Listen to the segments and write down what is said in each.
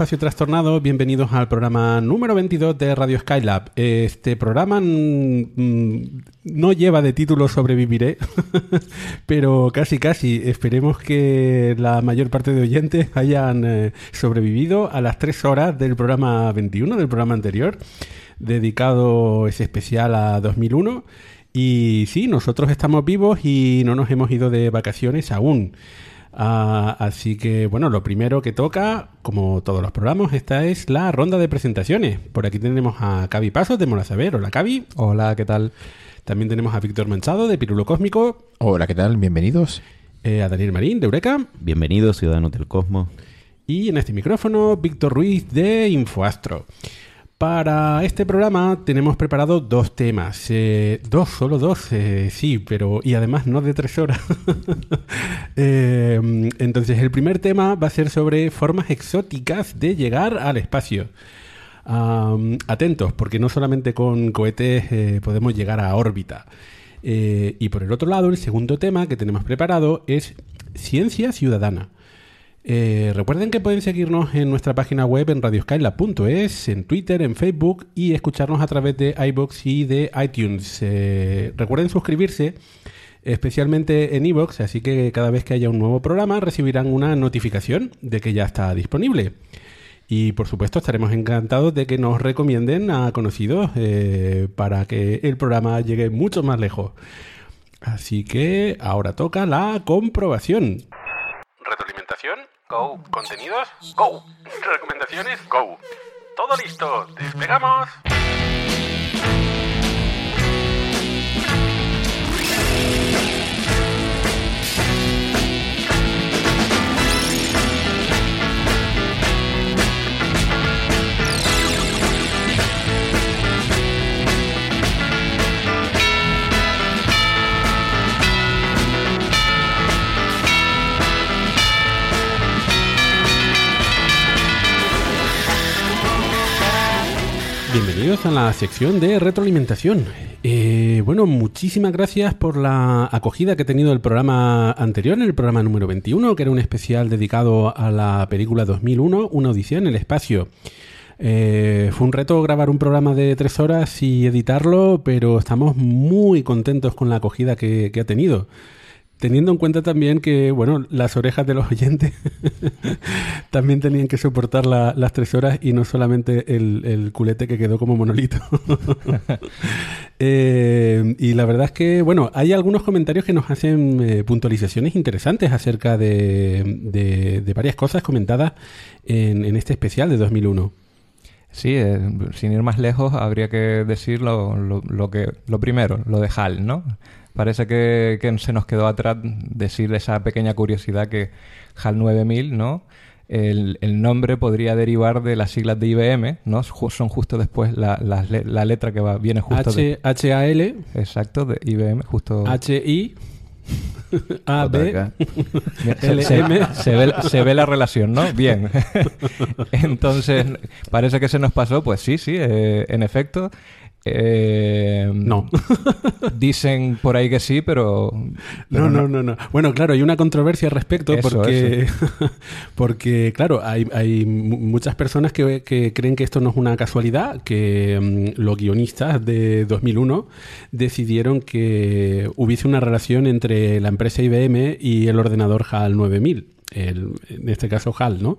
Espacios trastornados, bienvenidos al programa número 22 de Radio Skylab. Este programa mm, mm, no lleva de título Sobreviviré, pero casi casi. Esperemos que la mayor parte de oyentes hayan eh, sobrevivido a las tres horas del programa 21, del programa anterior, dedicado ese especial a 2001. Y sí, nosotros estamos vivos y no nos hemos ido de vacaciones aún. Ah, así que, bueno, lo primero que toca, como todos los programas, esta es la ronda de presentaciones. Por aquí tenemos a Cavi Pasos de Morazaber. Hola, Cavi. Hola, ¿qué tal? También tenemos a Víctor Manchado de Pirulo Cósmico. Hola, ¿qué tal? Bienvenidos. Eh, a Daniel Marín de Eureka. Bienvenidos, ciudadanos del Cosmos. Y en este micrófono, Víctor Ruiz de Infoastro. Para este programa tenemos preparado dos temas. Eh, dos, solo dos, eh, sí, pero. y además no de tres horas. Eh, entonces, el primer tema va a ser sobre formas exóticas de llegar al espacio. atentos, porque no solamente con cohetes podemos llegar a órbita. y por el otro lado, el segundo tema que tenemos preparado es ciencia ciudadana. Eh, recuerden que pueden seguirnos en nuestra página web en radioskyla.es, en Twitter, en Facebook y escucharnos a través de iBox y de iTunes. Eh, recuerden suscribirse, especialmente en iBox, así que cada vez que haya un nuevo programa recibirán una notificación de que ya está disponible. Y por supuesto estaremos encantados de que nos recomienden a conocidos eh, para que el programa llegue mucho más lejos. Así que ahora toca la comprobación. Retroalimentación Go. Contenidos, go. Recomendaciones, go. Todo listo, despegamos. Bienvenidos a la sección de retroalimentación. Eh, bueno, muchísimas gracias por la acogida que ha tenido el programa anterior, el programa número 21, que era un especial dedicado a la película 2001, Una Odisea en el Espacio. Eh, fue un reto grabar un programa de tres horas y editarlo, pero estamos muy contentos con la acogida que ha tenido teniendo en cuenta también que, bueno, las orejas de los oyentes también tenían que soportar las tres horas y no solamente el, culete que quedó como monolito. Eh, y la verdad es que, bueno, hay algunos comentarios que nos hacen eh, puntualizaciones interesantes acerca de, varias cosas comentadas en, este especial de 2001. Sí, eh, sin ir más lejos, habría que decir lo, primero, lo de HAL, ¿no? Parece que, se nos quedó atrás decir esa pequeña curiosidad que HAL 9000, ¿no? El, nombre podría derivar de las siglas de IBM, ¿no? Son justo después la, letra que va, viene justo H, de... H-A-L. Exacto, de IBM, justo... H-I... A, B, se, ve, la relación, ¿no? Bien. Entonces, parece que se nos pasó, pues sí, sí, eh, en efecto. Eh, No. Dicen por ahí que sí, pero... pero No, no, no, no. Bueno, claro, hay una controversia al respecto Eso, porque, porque claro, hay, hay mu- muchas personas que, que creen que esto no es una casualidad, que mm, los guionistas de 2001 decidieron que hubiese una relación entre la empresa IBM y el ordenador HAL 9000. En este caso HAL, ¿no?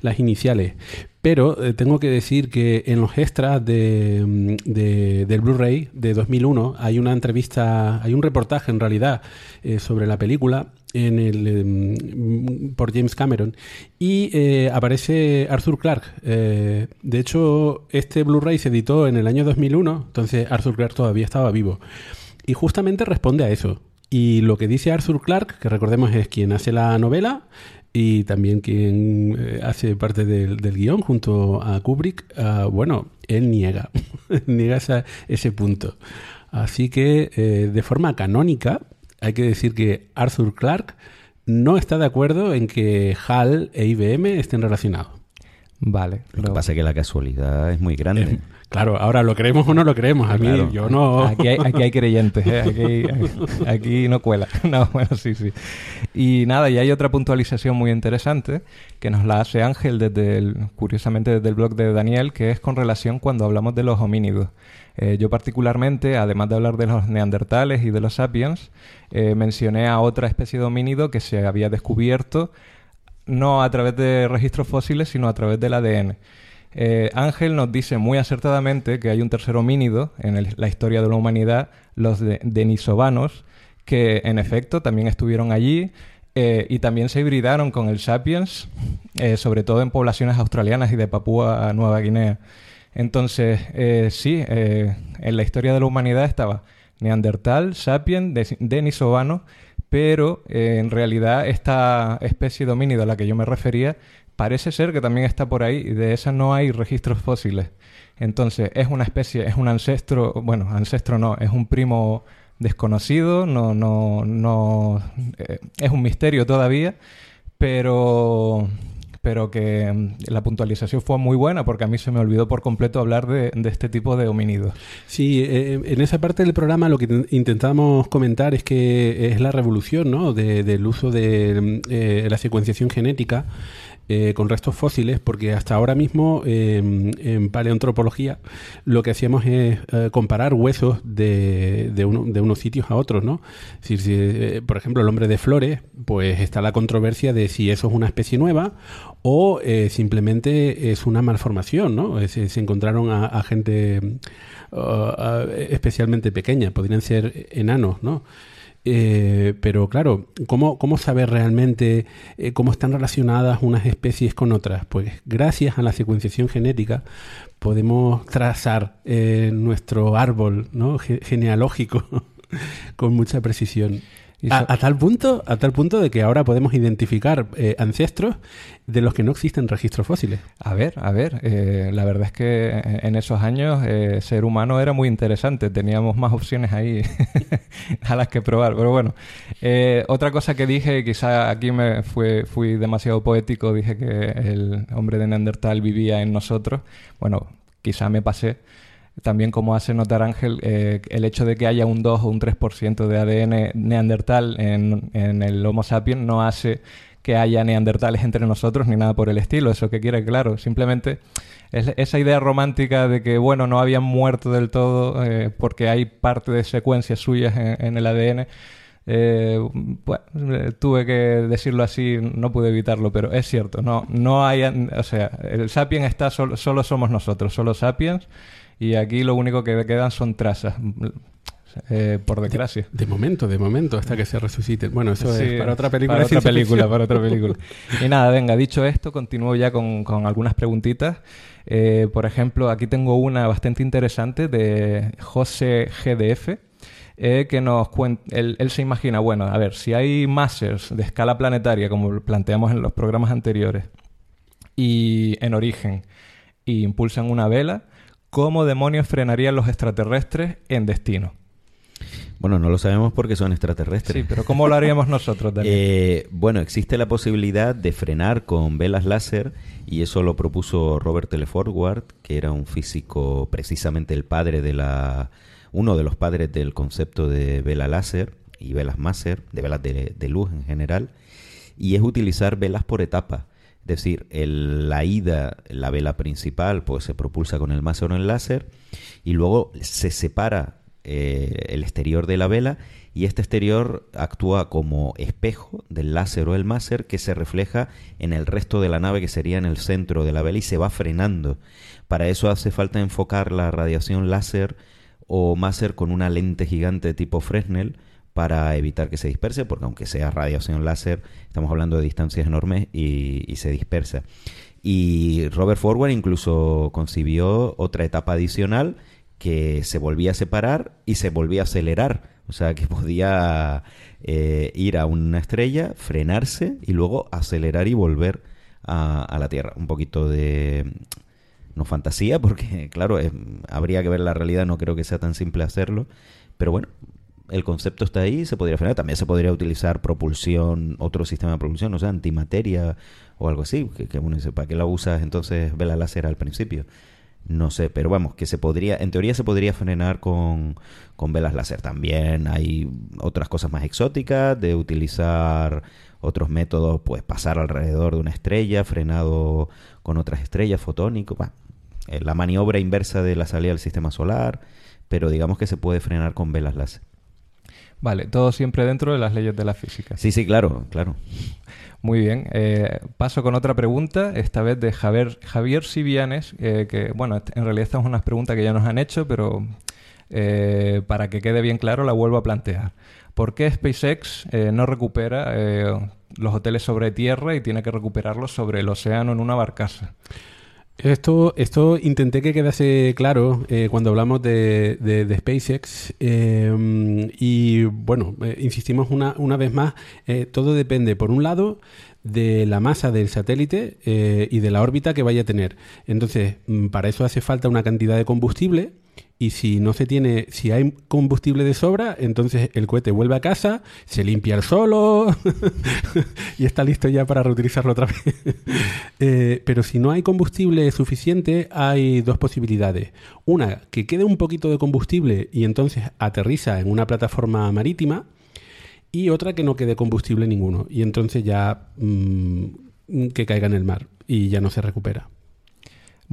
Las iniciales. Pero eh, tengo que decir que en los extras de, mm, de- del Blu-ray de 2001 hay una entrevista, hay un reportaje en realidad eh, sobre la película el, em, por James Cameron y eh, aparece Arthur Clarke. Eh, de hecho, este Blu-ray se editó en el año 2001, entonces Arthur Clarke todavía estaba vivo. Y justamente responde a eso. Y lo que dice Arthur Clarke, que recordemos es quien hace la novela y también quien eh, hace parte del, del guion junto a Kubrick, ah, bueno, él niega, niega esa- ese punto. Así que eh, de forma canónica hay que decir que Arthur Clarke no está de acuerdo en que HAL e IBM estén relacionados. Vale. Lo que pasa es que la casualidad es muy grande. Claro, ahora lo creemos o no lo creemos. A mí Claro. yo no... Aquí hay, aquí hay creyentes, ¿eh? aquí, aquí no cuela. No, bueno, sí, sí. Y nada, y hay otra puntualización muy interesante que nos la hace Ángel desde el, curiosamente desde el blog de Daniel, que es con relación cuando hablamos de los homínidos. Eh, yo particularmente, además de hablar de los neandertales y de los sapiens, eh, mencioné a otra especie de homínido que se había descubierto no a través de registros fósiles, sino a través del ADN. Eh, Ángel nos dice muy acertadamente que hay un tercer homínido en la historia de la humanidad, los de- denisovanos, que en efecto también estuvieron allí eh, y también se hibridaron con el sapiens, eh, sobre todo en poblaciones australianas y de Papúa Nueva Guinea. Entonces, sí, en la historia de la humanidad estaba Neandertal, Sapien, Des- Denisovano, pero en realidad esta especie de homínido a la que yo me refería parece ser que también está por ahí y de esa no hay registros fósiles. Entonces, es una especie, es un ancestro, bueno, ancestro no, es un primo desconocido, no, no, no, eh, es un misterio todavía, pero, pero que mm, la puntualización fue muy buena porque a mí se me olvidó por completo hablar de, de este tipo de homínidos. Sí, eh, en esa parte del programa lo que in- intentamos comentar es que es la revolución ¿no? de- del uso de eh, la secuenciación genética eh, con restos fósiles, porque hasta ahora mismo eh, en paleontropología lo que hacíamos es eh, comparar huesos de, de, uno- de unos sitios a otros, ¿no? Decir, si, eh, por ejemplo, el hombre de flores, pues está la controversia de si eso es una especie nueva o eh, simplemente es una malformación, ¿no? Es- Se, encontraron a, a gente uh, especialmente pequeña, podrían ser enanos, ¿no? Eh, pero claro, ¿cómo, cómo saber realmente eh, cómo están relacionadas unas especies con otras? Pues gracias a la secuenciación genética podemos trazar eh, nuestro árbol ¿no? Ge- genealógico con mucha precisión. A, tal punto, a tal punto de que ahora podemos identificar eh, ancestros de los que no existen registros fósiles. A ver, a ver, eh, la verdad es que en esos años eh, ser humano era muy interesante, teníamos más opciones ahí a las que probar, pero bueno, otra cosa que dije, quizá aquí me fue, fui demasiado poético, dije que el hombre de Neandertal vivía en nosotros, bueno, quizá me pasé. También como hace notar Ángel, eh, el hecho de que haya un 2 o un 3% de ADN neandertal en, en el Homo sapiens no hace que haya neandertales entre nosotros ni nada por el estilo. Eso que quiere, claro. Simplemente es esa idea romántica de que, bueno, no habían muerto del todo eh, porque hay parte de secuencias suyas en, el ADN. Eh, tuve que decirlo así, no pude evitarlo, pero es cierto, no, no hay, o sea, el sapiens está solo, solo somos nosotros, solo sapiens, y aquí lo único que quedan son trazas, eh, por desgracia. De momento, de momento, hasta que se resuciten. Bueno, eso Sí, es para otra película. Para otra película, para otra película. Y nada, venga, dicho esto, continúo ya con, con algunas preguntitas. Eh, por ejemplo, aquí tengo una bastante interesante de José GDF. eh, que nos cuenta, él, él se imagina, bueno, a ver, si hay masters de escala planetaria, como planteamos en los programas anteriores, y en origen, y impulsan una vela, ¿cómo demonios frenarían los extraterrestres en destino? Bueno, no lo sabemos porque son extraterrestres. Sí, pero ¿cómo lo haríamos nosotros? Eh, bueno, existe la posibilidad de frenar con velas láser y eso lo propuso Robert Teleforward, que era un físico, precisamente el padre de la, uno de los padres del concepto de vela láser y velas máser, de velas de, de luz en general, y es utilizar velas por etapa. Es decir, el- la ida, la vela principal, pues se propulsa con el máser o el láser y luego se separa eh, el exterior de la vela y este exterior actúa como espejo del láser o el máser que se refleja en el resto de la nave que sería en el centro de la vela y se va frenando. Para eso hace falta enfocar la radiación láser o máser con una lente gigante tipo Fresnel para evitar que se disperse, porque aunque sea radiación láser, estamos hablando de distancias enormes y, se dispersa. Y Robert Forward incluso concibió otra etapa adicional que se volvía a separar y se volvía a acelerar. O sea, que podía eh, ir a una estrella, frenarse y luego acelerar y volver a, la Tierra. Un poquito de... No fantasía, porque claro, es- habría que ver la realidad, no creo que sea tan simple hacerlo. Pero bueno, el concepto está ahí, se podría frenar. También se podría utilizar propulsión, otro sistema de propulsión, o sea, antimateria o algo así. Que, uno dice, ¿para qué la usas entonces vela láser al principio? No sé, pero vamos, que se podría, en teoría se podría frenar con, con velas láser. También hay otras cosas más exóticas de utilizar otros métodos, pues pasar alrededor de una estrella, frenado con otras estrellas, fotónico, eh, la maniobra inversa de la salida del sistema solar, pero digamos que se puede frenar con velas láser. Vale, todo siempre dentro de las leyes de la física. Sí, sí, claro, claro. Muy bien. eh, paso con otra pregunta, esta vez de Javier, Javier Sivianes, eh, que, bueno, en realidad estas son unas preguntas que ya nos han hecho, pero eh, para que quede bien claro la vuelvo a plantear. ¿Por qué SpaceX eh, no recupera eh, los hoteles sobre tierra y tiene que recuperarlos sobre el océano en una barcaza? Esto, esto intenté que quedase claro eh, cuando hablamos de, de- de SpaceX eh, y bueno, eh, insistimos una, una vez más, eh, todo depende por un lado de la masa del satélite eh, y de la órbita que vaya a tener. Entonces, mm, para eso hace falta una cantidad de combustible y si no se tiene, si hay combustible de sobra, entonces el cohete vuelve a casa, se limpia el solo y está listo ya para reutilizarlo otra vez. Eh, pero si no hay combustible suficiente, hay dos posibilidades. Una, que quede un poquito de combustible y entonces aterriza en una plataforma marítima. Y otra, que no quede combustible ninguno. Y entonces ya mm, que caiga en el mar y ya no se recupera.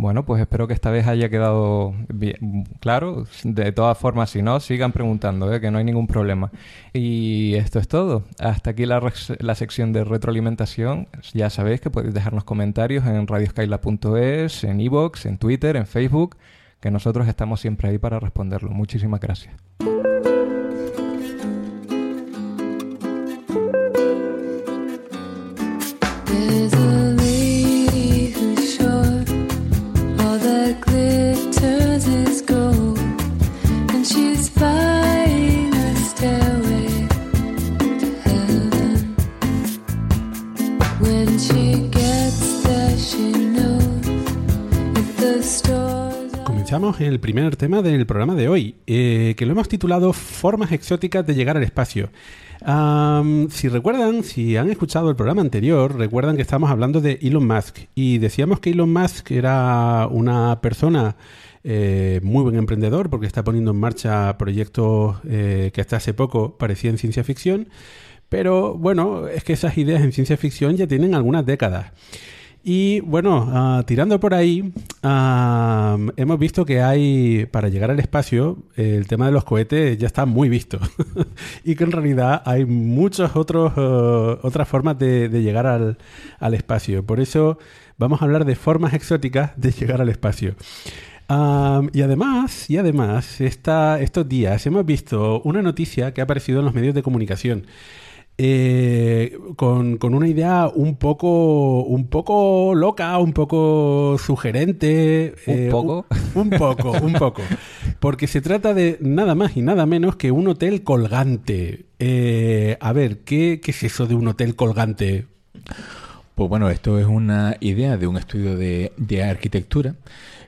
Bueno, pues espero que esta vez haya quedado bien, claro. De todas formas, si no, sigan preguntando, ¿eh? que no hay ningún problema. Y esto es todo. Hasta aquí la, la sección de retroalimentación. Ya sabéis que podéis dejarnos comentarios en radioskyla.es, en iVoox, en Twitter, en Facebook, que nosotros estamos siempre ahí para responderlo. Muchísimas gracias. Comenzamos el primer tema del programa de hoy, eh, que lo hemos titulado Formas exóticas de llegar al espacio. Si recuerdan, si han escuchado el programa anterior, recuerdan que estábamos hablando de Elon Musk y decíamos que Elon Musk era una persona eh, muy buen emprendedor porque está poniendo en marcha proyectos eh, que hasta hace poco parecían ciencia ficción, pero bueno, es que esas ideas en ciencia ficción ya tienen algunas décadas. Y bueno, ah, tirando por ahí, ah, hemos visto que hay, para llegar al espacio, el tema de los cohetes ya está muy visto. y que en realidad hay muchas otros, eh, otras formas de, llegar al, al espacio. Por eso vamos a hablar de formas exóticas de llegar al espacio. Ah, y además, y además, esta, estos días hemos visto una noticia que ha aparecido en los medios de comunicación eh, con, con una idea un poco, un poco loca, un poco sugerente. ¿Un eh, poco? Un, un poco, un poco. Porque se trata de nada más y nada menos que un hotel colgante. Eh, a ver, ¿qué, ¿qué es eso de un hotel colgante? Pues bueno, esto es una idea de un estudio de, de arquitectura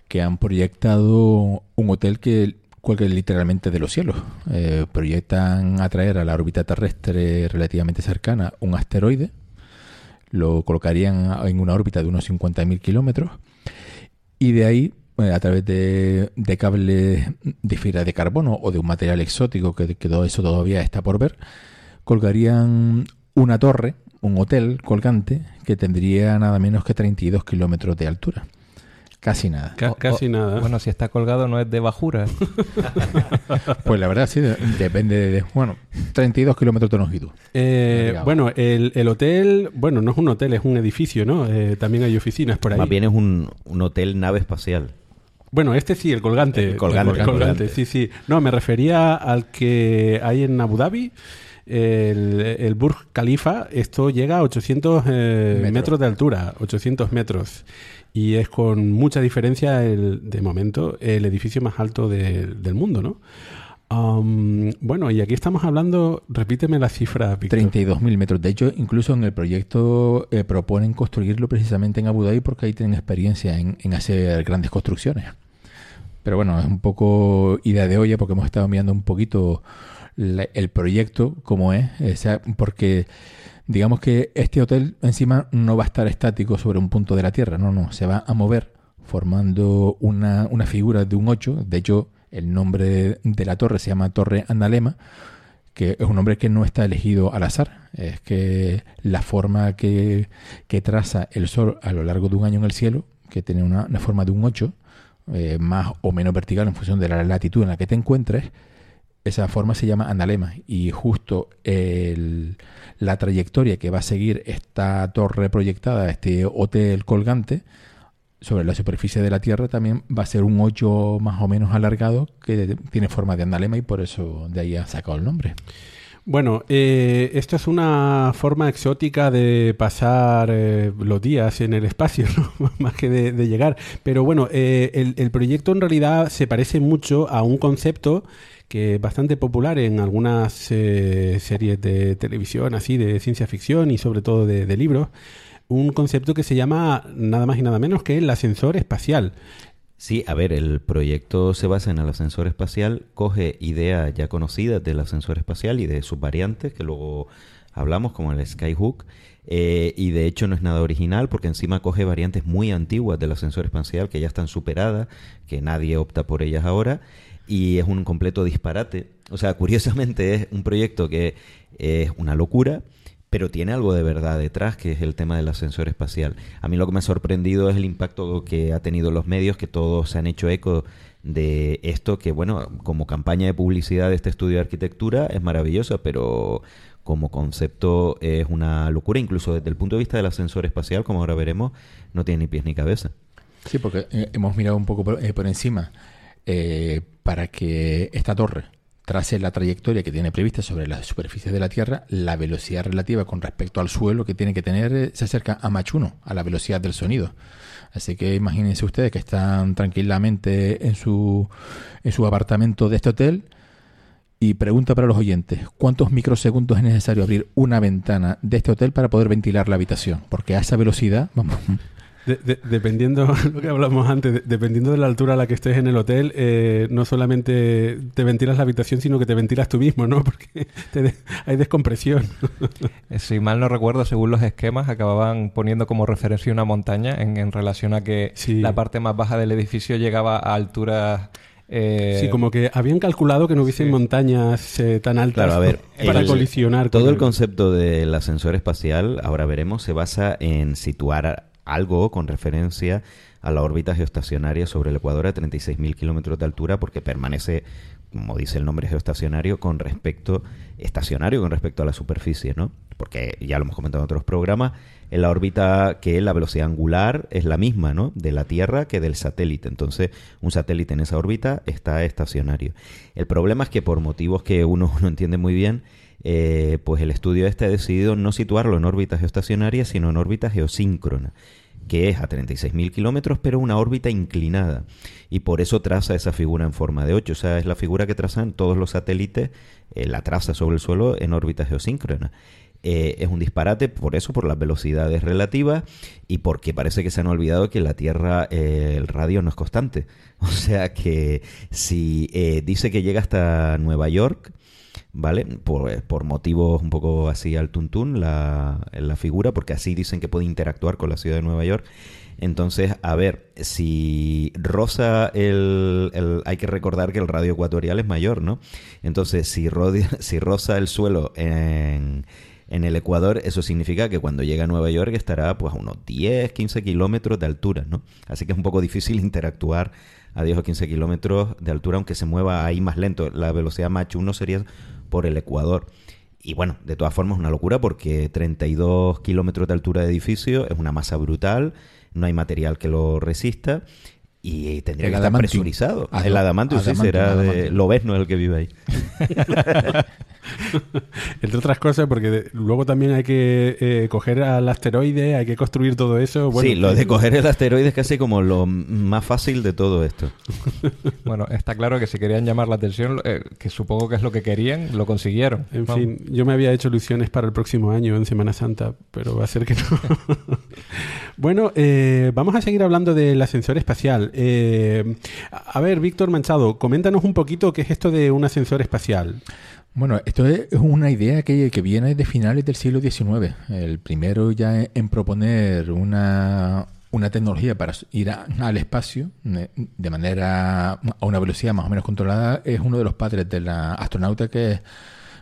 que han proyectado un hotel que cuelguen literalmente de los cielos. Eh, proyectan atraer a la órbita terrestre relativamente cercana un asteroide, lo colocarían en una órbita de unos 50.000 kilómetros y de ahí, eh, a través de, de cables de fibra de carbono o de un material exótico, que, que todo eso todavía está por ver, colgarían una torre, un hotel colgante, que tendría nada menos que 32 kilómetros de altura. Casi nada. Casi o- nada. Bueno, si está colgado no es de bajura. Pues la verdad sí, de- depende de... Bueno, 32 kilómetros de longitud. Eh, bueno, el, el hotel, bueno, no es un hotel, es un edificio, ¿no? Eh, también hay oficinas por ahí. Más bien es un, un hotel nave espacial. Bueno, este sí, el colgante. El colgante, El colgante. sí, sí. No, me refería al que hay en Abu Dhabi. El, el Burj Khalifa, esto llega a 800 eh, Metros. metros de altura, 800 metros. Y es con mucha diferencia, el, de momento, el edificio más alto de- del mundo, ¿no? Am, bueno, y aquí estamos hablando, repíteme la cifra, Víctor. 32.000 metros. De hecho, incluso en el proyecto eh, proponen construirlo precisamente en Abu Dhabi porque ahí tienen experiencia en, hacer grandes construcciones. Pero bueno, es un poco idea de olla porque hemos estado mirando un poquito el proyecto como es, sea, porque digamos que este hotel encima no va a estar estático sobre un punto de la Tierra, no, no, se va a mover formando una, una figura de un 8. De hecho, el nombre de, la torre se llama Torre Andalema, que es un nombre que no está elegido al azar. Es que la forma que, que traza el Sol a lo largo de un año en el cielo, que tiene una, una forma de un 8, eh, más o menos vertical en función de la latitud en la que te encuentres, esa forma se llama andalema y justo el- la trayectoria que va a seguir esta torre proyectada, este hotel colgante, sobre la superficie de la Tierra también va a ser un 8 más o menos alargado que tiene forma de andalema y por eso de ahí ha sacado el nombre. Bueno, eh, es una forma exótica de pasar eh, los días en el espacio, ¿no? más que de, llegar. Pero bueno, eh, el proyecto en realidad se parece mucho a un concepto que es bastante popular en algunas eh, series de televisión, así de ciencia ficción y sobre todo de, libros. Un concepto que se llama nada más y nada menos que el ascensor espacial. Sí, a ver, el proyecto se basa en el ascensor espacial, coge ideas ya conocidas del ascensor espacial y de sus variantes, que luego hablamos, como el Skyhook, eh, y de hecho no es nada original porque encima coge variantes muy antiguas del ascensor espacial que ya están superadas, que nadie opta por ellas ahora, y es un completo disparate. O sea, curiosamente es un proyecto que es una locura, pero tiene algo de verdad detrás, que es el tema del ascensor espacial. A mí lo que me ha sorprendido es el impacto que ha tenido los medios, que todos se han hecho eco de esto, que bueno, como campaña de publicidad de este estudio de arquitectura es maravillosa, pero como concepto es una locura, incluso desde el punto de vista del ascensor espacial, como ahora veremos, no tiene ni pies ni cabeza. Sí, porque eh, hemos mirado un poco por, eh, por encima eh, para que esta torre trace la trayectoria que tiene prevista sobre la superficie de la Tierra, la velocidad relativa con respecto al suelo que tiene que tener eh, se acerca a Mach 1, a la velocidad del sonido. Así que imagínense ustedes que están tranquilamente en su, en su apartamento de este hotel y pregunta para los oyentes, ¿cuántos microsegundos es necesario abrir una ventana de este hotel para poder ventilar la habitación? Porque a esa velocidad, vamos, De- de- dependiendo lo que hablamos antes, de- dependiendo de la altura a la que estés en el hotel, eh, no solamente te ventilas la habitación, sino que te ventilas tú mismo, ¿no? Porque te de- hay descompresión. Eh, Si mal no recuerdo, según los esquemas, acababan poniendo como referencia una montaña en, en relación a que Sí. la parte más baja del edificio llegaba a alturas... eh, sí, como que habían calculado que no hubiesen sí. montañas eh, tan altas Claro, a ver, para el- colisionar. Todo con el concepto del ascensor espacial, ahora veremos, se basa en situar algo con referencia a la órbita geoestacionaria sobre el Ecuador a 36.000 kilómetros de altura porque permanece, como dice el nombre geoestacionario, con respecto, estacionario con respecto a la superficie, ¿no? Porque ya lo hemos comentado en otros programas, en la órbita que la velocidad angular es la misma, ¿no? De la Tierra que del satélite. Entonces, un satélite en esa órbita está estacionario. El problema es que por motivos que uno no entiende muy bien, eh, pues el estudio este ha decidido no situarlo en órbita geoestacionaria, sino en órbita geosíncrona, que es a 36.000 kilómetros, pero una órbita inclinada. Y por eso traza esa figura en forma de 8. O sea, es la figura que trazan todos los satélites, eh, la traza sobre el suelo en órbita geosíncrona. eh, es un disparate, por eso, por las velocidades relativas y porque parece que se han olvidado que la Tierra, eh, el radio no es constante. O sea que si dice que llega hasta Nueva York, ¿vale? Por, por motivos un poco así al tuntún la, la figura, porque así dicen que puede interactuar con la ciudad de Nueva York. Entonces, a ver, si rosa el, Hay que recordar que el radio ecuatorial es mayor, ¿no? Entonces, si, rodia- si roza el suelo en, en el Ecuador, eso significa que cuando llega a Nueva York estará pues a unos 10, 15 kilómetros de altura, ¿no? Así que es un poco difícil interactuar a 10 o 15 kilómetros de altura, aunque se mueva ahí más lento. La velocidad Mach 1 sería por el Ecuador. Y bueno, de todas formas, una locura porque 32 kilómetros de altura de edificio es una masa brutal, no hay material que lo resista y tendría El que estar presurizado. Adam- el adamantium, sí, será de... adamantium. Lobezno el que vive ahí. Entre otras cosas, porque de- luego también hay que eh, coger al asteroide, hay que construir todo eso. Bueno, sí, lo de coger el asteroide es casi como lo más fácil de todo esto. Bueno, está claro que si querían llamar la atención, eh, que supongo que es lo que querían, lo consiguieron. En Vamos. fin, yo me había hecho ilusiones para el próximo año en Semana Santa, pero va a ser que no. bueno, eh, vamos a seguir hablando del ascensor espacial. Eh, a a ver, Víctor Manchado, coméntanos un poquito qué es esto de un ascensor espacial. Bueno, esto es una idea que, viene de finales del siglo XIX. El primero ya en proponer una, una tecnología para ir a- al espacio de manera a una velocidad más o menos controlada es uno de los padres de la astronauta que es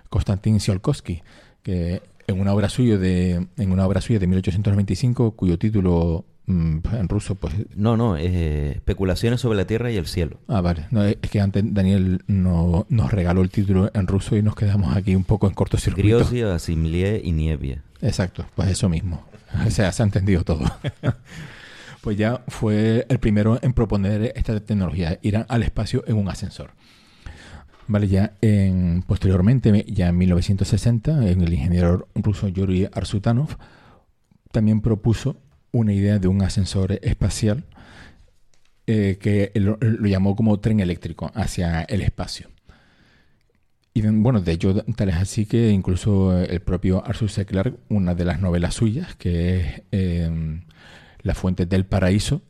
Konstantin Tsiolkovsky, que en una obra suya de en una obra suya de 1895 cuyo título en ruso pues No, no, es eh, especulaciones sobre la Tierra y el cielo. Ah, vale. No, es que antes Daniel no, nos regaló el título en ruso y nos quedamos aquí un poco en cortocircuito. Griosia, Asimlie y Nievia. Exacto, pues eso mismo. O sea, se ha entendido todo. pues ya fue el primero en proponer esta tecnología, ir al espacio en un ascensor. Vale, ya en, posteriormente, ya en 1960, en el ingeniero ruso Yuri Arsutanov también propuso una idea de un ascensor espacial eh, que lo llamó como tren eléctrico hacia el espacio. Y bueno, de hecho, tal es así que incluso el propio Arthur C. Clarke, una de las novelas suyas, que es eh, La fuente del paraíso,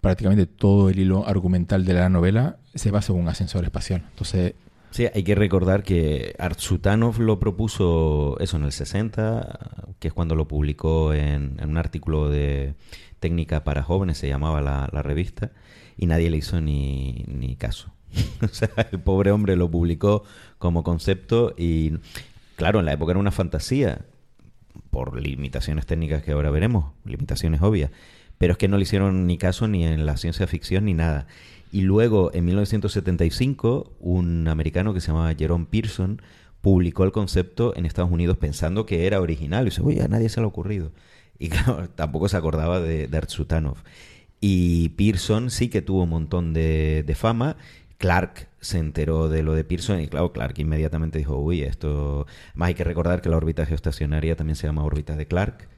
prácticamente todo el hilo argumental de la novela se basa en un ascensor espacial. Entonces, Sí, hay que recordar que Artsutanov lo propuso eso en el 60, que es cuando lo publicó en, un artículo de técnica para jóvenes, se llamaba la, la revista, y nadie le hizo ni, ni caso. o sea, el pobre hombre lo publicó como concepto y, claro, en la época era una fantasía, por limitaciones técnicas que ahora veremos, limitaciones obvias, pero es que no le hicieron ni caso ni en la ciencia ficción ni nada. Y luego, en 1975, un americano que se llamaba Jerome Pearson publicó el concepto en Estados Unidos pensando que era original. Y dice, oye, a nadie se le ha ocurrido. Y claro, tampoco se acordaba de, de Artsutanov. Y Pearson sí que tuvo un montón de, fama. Clark se enteró de lo de Pearson y claro, Clark inmediatamente dijo, uy, esto... Más hay que recordar que la órbita geoestacionaria también se llama órbita de Clark.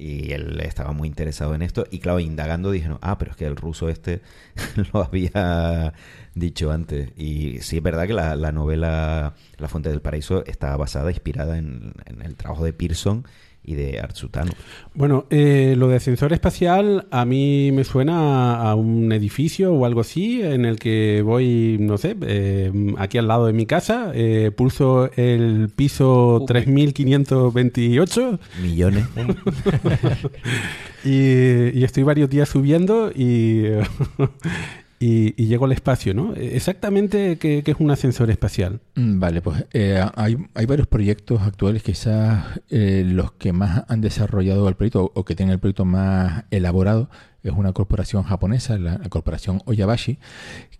Y él estaba muy interesado en esto. Y claro, indagando dijeron, ah, pero es que el ruso este lo había dicho antes. Y sí es verdad que la, la novela La Fuente del Paraíso está basada, inspirada en, en el trabajo de Pearson y de Artsutano. Bueno, eh, lo de ascensor espacial a mí me suena a un edificio o algo así en el que voy, no sé, eh, aquí al lado de mi casa, eh, pulso el piso 3528 Millones. y, y estoy varios días subiendo y, y, y llego al espacio, ¿no? Exactamente, ¿qué, es un ascensor espacial? Mm, Vale, pues eh, hay, hay varios proyectos actuales, quizás eh, los que más han desarrollado el proyecto o, que tienen el proyecto más elaborado es una corporación japonesa, la, la corporación Oyabashi,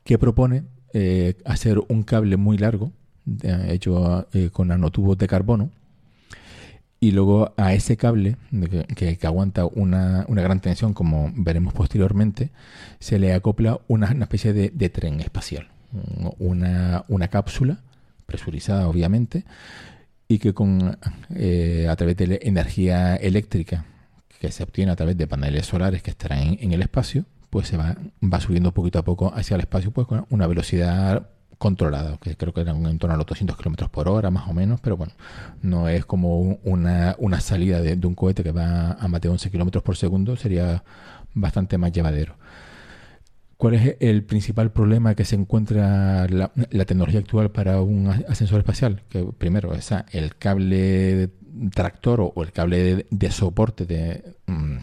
que propone eh, hacer un cable muy largo, hecho eh, con nanotubos de carbono, y luego a ese cable que, que- aguanta una, una gran tensión, como veremos posteriormente, se le acopla una, especie de, tren espacial, una, una cápsula presurizada obviamente y que con eh, a través de energía eléctrica que se obtiene a través de paneles solares que estarán en, en el espacio, pues se va, va subiendo poquito a poco hacia el espacio pues con una velocidad controlada, que creo que eran en torno a los 200 kilómetros por hora, más o menos, pero bueno, no es como un- una, una salida de, un cohete que va a más de 11 kilómetros por segundo, sería bastante más llevadero. ¿Cuál es el principal problema que se encuentra la, la tecnología actual para un ascensor espacial? Que primero, o sea, el cable tractor o, el cable de, de soporte de, mm,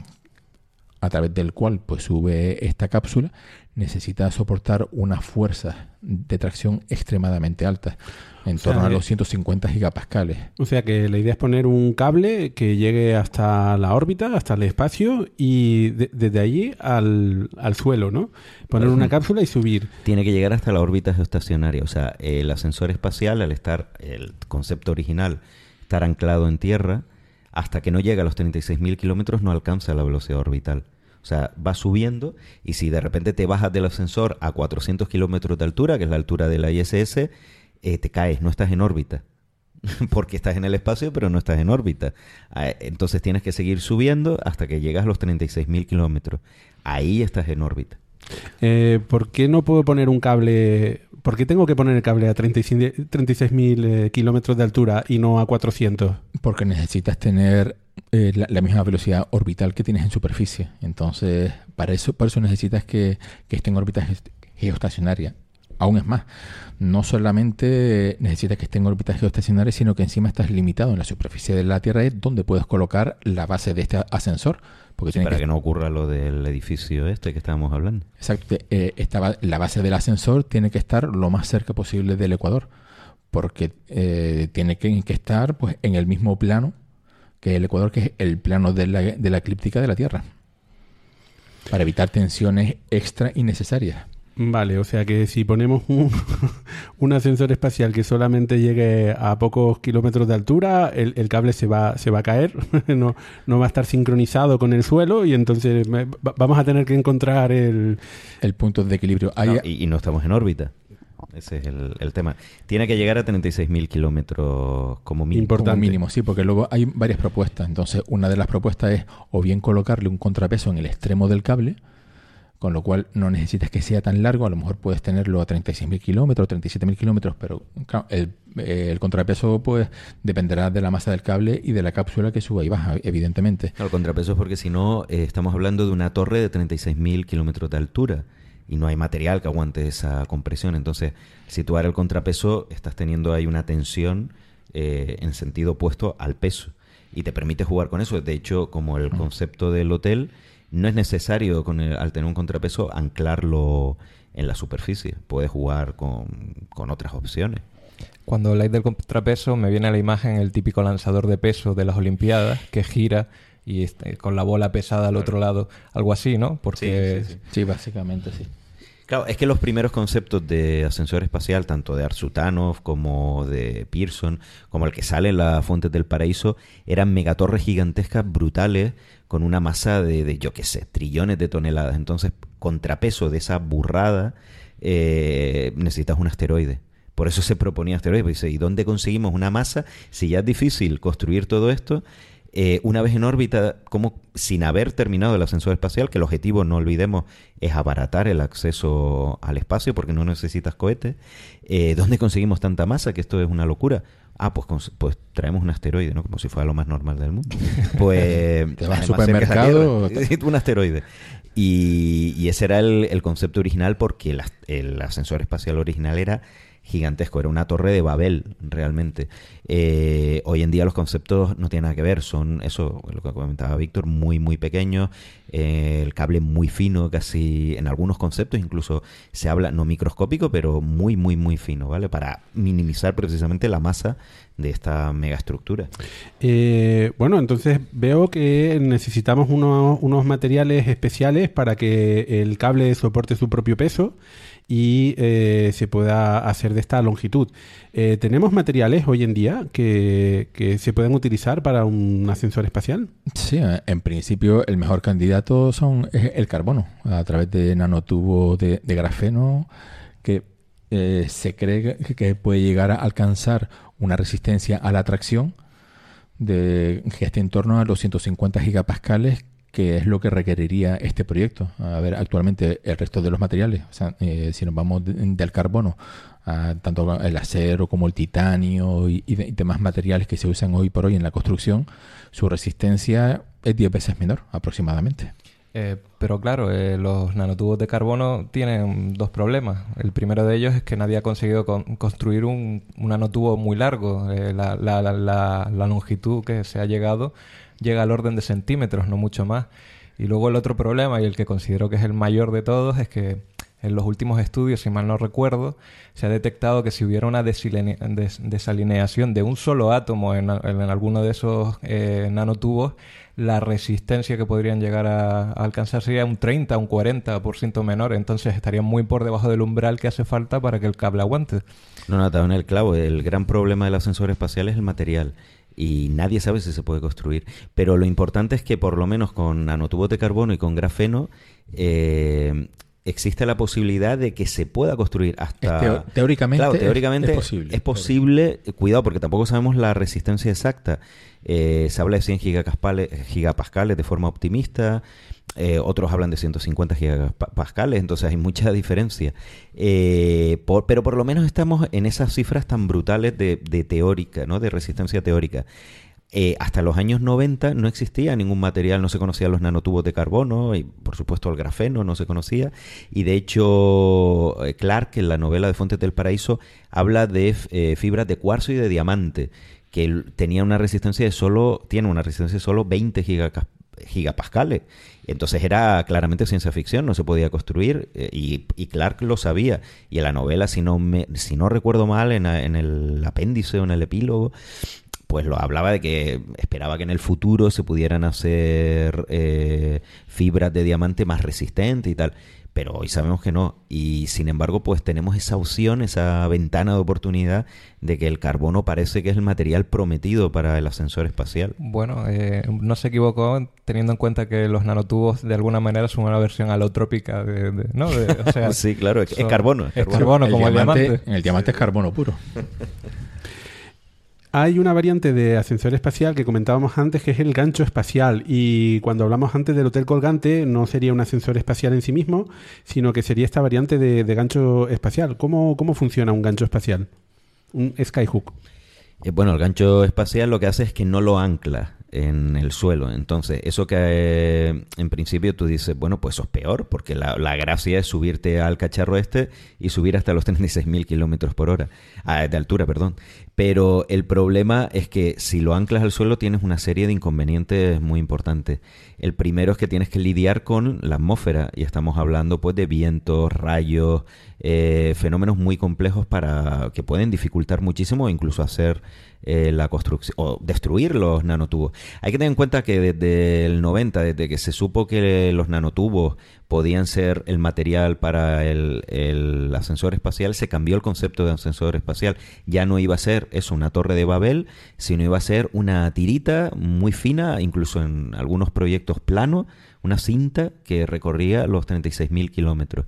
a través del cual pues sube esta cápsula necesita soportar unas fuerzas de tracción extremadamente altas, en O sea, torno a los 150 gigapascales. O sea que la idea es poner un cable que llegue hasta la órbita, hasta el espacio y de- desde allí al, al suelo, ¿no? Poner una cápsula y subir. Tiene que llegar hasta la órbita geoestacionaria. O sea, el ascensor espacial, al estar, el concepto original, estar anclado en tierra, hasta que no llega a los 36.000 kilómetros no alcanza la velocidad orbital. O sea, va subiendo y si de repente te bajas del ascensor a 400 kilómetros de altura, que es la altura de la ISS, eh, te caes, no estás en órbita. Porque estás en el espacio, pero no estás en órbita. Ah, Entonces tienes que seguir subiendo hasta que llegas a los 36.000 kilómetros. Ahí estás en órbita. Eh, ¿Por qué no puedo poner un cable? ¿Por qué tengo que poner el cable a 36 36.000 eh, kilómetros de altura y no a 400? Porque necesitas tener eh, la, misma velocidad orbital que tienes en superficie. Entonces, para eso, para eso necesitas que, que esté en órbita ge- geoestacionaria. Aún es más, no solamente necesitas que esté en órbita geoestacionaria, sino que encima estás limitado en la superficie de la Tierra, donde puedes colocar la base de este ascensor. Porque Para que que no ocurra lo del edificio este que estábamos hablando. Exacto. eh, esta la base del ascensor tiene que estar lo más cerca posible del ecuador, porque eh, tiene que, que estar pues, en el mismo plano que el ecuador, que es el plano de la, de la eclíptica de la Tierra, para evitar tensiones extra innecesarias. Vale, o sea que si ponemos un, un ascensor espacial que solamente llegue a pocos kilómetros de altura, el, el cable se va, se va a caer, no, no va a estar sincronizado con el suelo y entonces me- va- vamos a tener que encontrar el... El punto de equilibrio. Hay, No, y, y no estamos en órbita. Ese es el, el tema. Tiene que llegar a 36.000 kilómetros como mínimo. Importante. Como mínimo, sí, porque luego hay varias propuestas. Entonces, una de las propuestas es o bien colocarle un contrapeso en el extremo del cable, con lo cual no necesitas que sea tan largo, a lo mejor puedes tenerlo a 36.000 kilómetros, 37.000 kilómetros, pero el, eh, el contrapeso pues dependerá de la masa del cable y de la cápsula que suba y baja, evidentemente. El contrapeso es porque si no, eh, estamos hablando de una torre de 36.000 kilómetros de altura y no hay material que aguante esa compresión. Entonces, situar el contrapeso, estás teniendo ahí una tensión eh, en sentido opuesto al peso y te permite jugar con eso. De hecho, como el concepto del hotel, no es necesario con el- al tener un contrapeso anclarlo en la superficie. Puedes jugar con, con otras opciones. Cuando habláis del contrapeso, me viene a la imagen el típico lanzador de peso de las Olimpiadas que gira y este, con la bola pesada al otro lado, algo así, ¿no? Porque Sí, sí, sí. Sí, básicamente sí. Claro, es que los primeros conceptos de ascensor espacial, tanto de Arsutanov como de Pearson, como el que sale en las Fuentes del Paraíso, eran megatorres gigantescas, brutales, con una masa de, de, yo qué sé, trillones de toneladas. Entonces, contrapeso de esa burrada, eh, necesitas un asteroide. Por eso se proponía asteroides. dice, ¿Y dónde conseguimos una masa? Si ya es difícil construir todo esto, eh, una vez en órbita, como sin haber terminado el ascensor espacial, que el objetivo, no olvidemos, es abaratar el acceso al espacio porque no necesitas cohetes, eh, ¿dónde conseguimos tanta masa? Que esto es una locura. Ah, pues, pues traemos un asteroide, ¿no? Como si fuera lo más normal del mundo. Pues... Te vas al supermercado, Tierra. Un asteroide. Y, y ese era el, el concepto original porque el ascensor espacial original era gigantesco, era una torre de Babel realmente. Eh, hoy en día los conceptos no tienen nada que ver, son eso, lo que comentaba Víctor, muy muy pequeños, eh, el cable muy fino, casi en algunos conceptos incluso se habla, no microscópico, pero muy muy muy fino, ¿vale? Para minimizar precisamente la masa de esta megaestructura. Eh, bueno, entonces veo que necesitamos unos, unos materiales especiales para que el cable soporte su propio peso y eh, se pueda hacer de esta longitud. Eh, ¿Tenemos materiales hoy en día que, que se pueden utilizar para un ascensor espacial? Sí, eh, en principio el mejor candidato son es el carbono, a través de nanotubos de, grafeno que se cree que, puede llegar a alcanzar una resistencia a la tracción de que esté en torno a los 150 gigapascales que es lo que requeriría este proyecto. A ver, actualmente el resto de los materiales, o sea, eh, si nos vamos de- del carbono a tanto el acero como el titanio y, y de- y demás materiales que se usan hoy por hoy en la construcción, su resistencia es 10 veces menor aproximadamente. Eh, pero claro, eh, los nanotubos de carbono tienen dos problemas. El primero de ellos es que nadie ha conseguido con- construir un, nanotubo muy largo. Eh, la- la- la- la longitud que se ha llegado llega al orden de centímetros, no mucho más. Y luego el otro problema, y el que considero que es el mayor de todos, es que en los últimos estudios, si mal no recuerdo, se ha detectado que si hubiera una desalineación de un solo átomo en, en alguno de esos eh, nanotubos, la resistencia que podrían llegar a, alcanzar sería un 30, un 40% menor. Entonces estarían muy por debajo del umbral que hace falta para que el cable aguante. No, no, en el clavo. El gran problema del ascensor espacial es el material. Y nadie sabe si se puede construir. Pero lo importante es que por lo menos con nanotubos de carbono y con grafeno eh, existe la posibilidad de que se pueda construir hasta... Teo- teóricamente Claro, es- teóricamente es posible. Es posible, cuidado, porque tampoco sabemos la resistencia exacta. Eh, se habla de 100 gigapascales, gigapascales de forma optimista, eh, otros hablan de 150 gigapascales, entonces hay mucha diferencia. Eh, pero por lo menos estamos en esas cifras tan brutales de, teórica, ¿no? de resistencia teórica. Eh, hasta los años 90 no existía ningún material, no se conocían los nanotubos de carbono y por supuesto el grafeno no se conocía. Y de hecho eh, Clark en la novela de Fuentes del Paraíso habla de eh, fibras de cuarzo y de diamante que tenían una resistencia de solo, tiene una resistencia de solo 20 gigaca- gigapascales. Entonces era claramente ciencia ficción, no se podía construir eh, y, y Clark lo sabía. Y en la novela, si no, si no recuerdo mal, en, en el apéndice o en el epílogo, pues lo hablaba de que esperaba que en el futuro se pudieran hacer eh, fibras de diamante más resistentes y tal. Pero hoy sabemos que no. Y sin embargo, pues tenemos esa opción, esa ventana de oportunidad de que el carbono parece que es el material prometido para el ascensor espacial. Bueno, eh, no se equivocó teniendo en cuenta que los nanotubos de alguna manera son una versión alotrópica de, de- ¿no? De- o sea, Sí, claro, es- es son- carbono, es Es carbono. carbono, como el diamante. El diamante es carbono puro. Hay una variante de ascensor espacial que comentábamos antes que es el gancho espacial y cuando hablamos antes del hotel colgante no sería un ascensor espacial en sí mismo, sino que sería esta variante de, gancho espacial. ¿Cómo, ¿Cómo funciona un gancho espacial? Un skyhook. Eh, bueno, el gancho espacial lo que hace es que no lo ancla en el suelo. Entonces, eso que eh, en principio tú dices, bueno, pues eso es peor, porque la, la gracia es subirte al cacharro este y subir hasta los 36.000 kilómetros por hora, ah, de altura, perdón. Pero el problema es que si lo anclas al suelo tienes una serie de inconvenientes muy importantes. El primero es que tienes que lidiar con la atmósfera y estamos hablando pues de vientos, rayos, eh, fenómenos muy complejos para que pueden dificultar muchísimo incluso hacer eh, la construcción o destruir los nanotubos. Hay que tener en cuenta que desde el 90, desde que se supo que los nanotubos podían ser el material para el, ascensor espacial, se cambió el concepto de ascensor espacial. Ya no iba a ser eso una torre de Babel, sino iba a ser una tirita muy fina, incluso en algunos proyectos planos, una cinta que recorría los 36.000 kilómetros.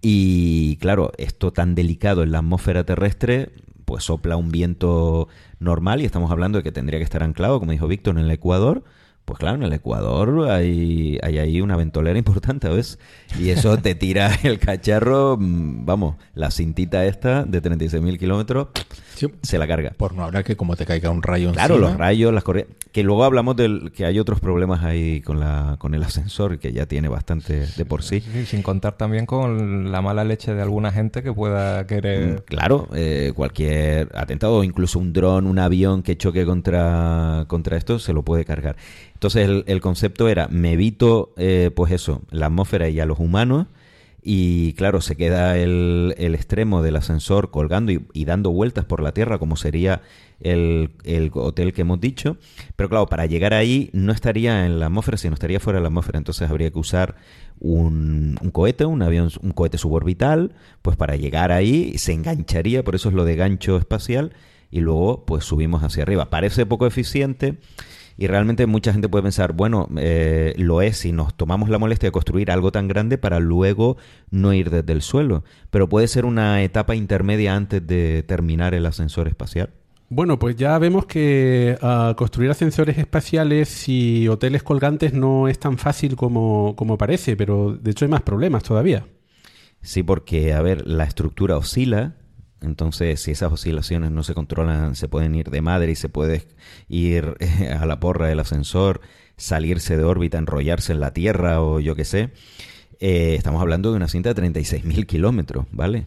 Y claro, esto tan delicado en la atmósfera terrestre, pues sopla un viento normal y estamos hablando de que tendría que estar anclado, como dijo Víctor, en el Ecuador. Pues claro, en el Ecuador hay, hay ahí una ventolera importante, ¿ves? Y eso te tira el cacharro, mm, vamos, la cintita esta de 36.000 kilómetros, Sí, se la carga. por no hablar que como te caiga un rayo Claro, encima, los rayos, las corrientes. Que luego hablamos del que hay otros problemas ahí con la con el ascensor que ya tiene bastante de por sí. Sí, sin contar también con la mala leche de alguna gente que pueda Mm, querer... Claro, eh, cualquier atentado, incluso un dron, un avión que choque contra, contra esto, se lo puede cargar. Entonces el, el concepto era, me evito, eh, pues eso, la atmósfera y a los humanos, y claro, se queda el, el extremo del ascensor colgando y, dando vueltas por la Tierra, como sería el, el hotel que hemos dicho. Pero claro, para llegar ahí no estaría en la atmósfera, sino estaría fuera de la atmósfera. Entonces habría que usar un, un cohete, un avión, un cohete suborbital, pues para llegar ahí se engancharía, por eso es lo de gancho espacial, y luego pues subimos hacia arriba. Parece poco eficiente. Y realmente mucha gente puede pensar, bueno, eh, lo es si nos tomamos la molestia de construir algo tan grande para luego no ir desde el suelo. Pero puede ser una etapa intermedia antes de terminar el ascensor espacial. Bueno, pues ya vemos que ah, construir ascensores espaciales y hoteles colgantes no es tan fácil como, como parece, pero de hecho hay más problemas todavía. Sí, porque, a ver, la estructura oscila Entonces, si esas oscilaciones no se controlan, se pueden ir de madre y se puede ir eh, a la porra del ascensor, salirse de órbita, enrollarse en la Tierra o yo qué sé. Eh, estamos hablando de una cinta de 36.000 kilómetros, ¿vale?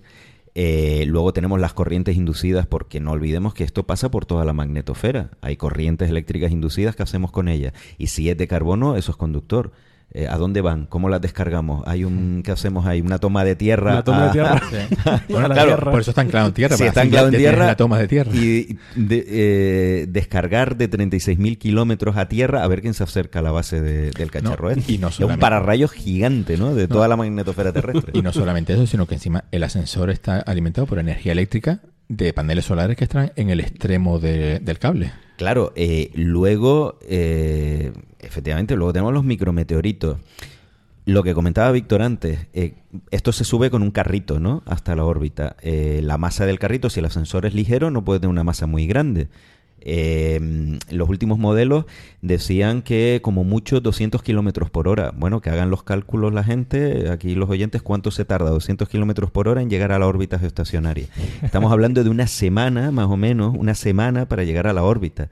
Eh, luego tenemos las corrientes inducidas, porque no olvidemos que esto pasa por toda la magnetosfera. Hay corrientes eléctricas inducidas que hacemos con ellas. Y si es de carbono, eso es conductor. Eh, ¿A dónde van? ¿Cómo las descargamos? Hay un ¿Qué hacemos ahí? ¿Una toma de tierra? Una toma de a- tierra. Bueno, claro, tierra. Por eso está anclado en tierra. Si para está anclado en tierra la toma de tierra. y de- eh, descargar de 36.000 kilómetros a tierra a ver quién se acerca a la base de- del cacharro. No, este. y no es un pararrayos gigante, ¿no? De toda la magnetosfera terrestre. Y no solamente eso, sino que encima el ascensor está alimentado por energía eléctrica de paneles solares que están en el extremo de- del cable. Claro, eh, luego, eh, efectivamente, luego tenemos los micrometeoritos. Lo que comentaba Víctor antes, eh, esto se sube con un carrito, ¿no? Hasta la órbita. Eh, la masa del carrito, si el ascensor es ligero, no puede tener una masa muy grande. Eh, los últimos modelos decían que como mucho 200 kilómetros por hora. Bueno, que hagan los cálculos la gente, aquí los oyentes, cuánto se tarda 200 kilómetros por hora en llegar a la órbita geoestacionaria. Estamos hablando de una semana, más o menos, una semana para llegar a la órbita.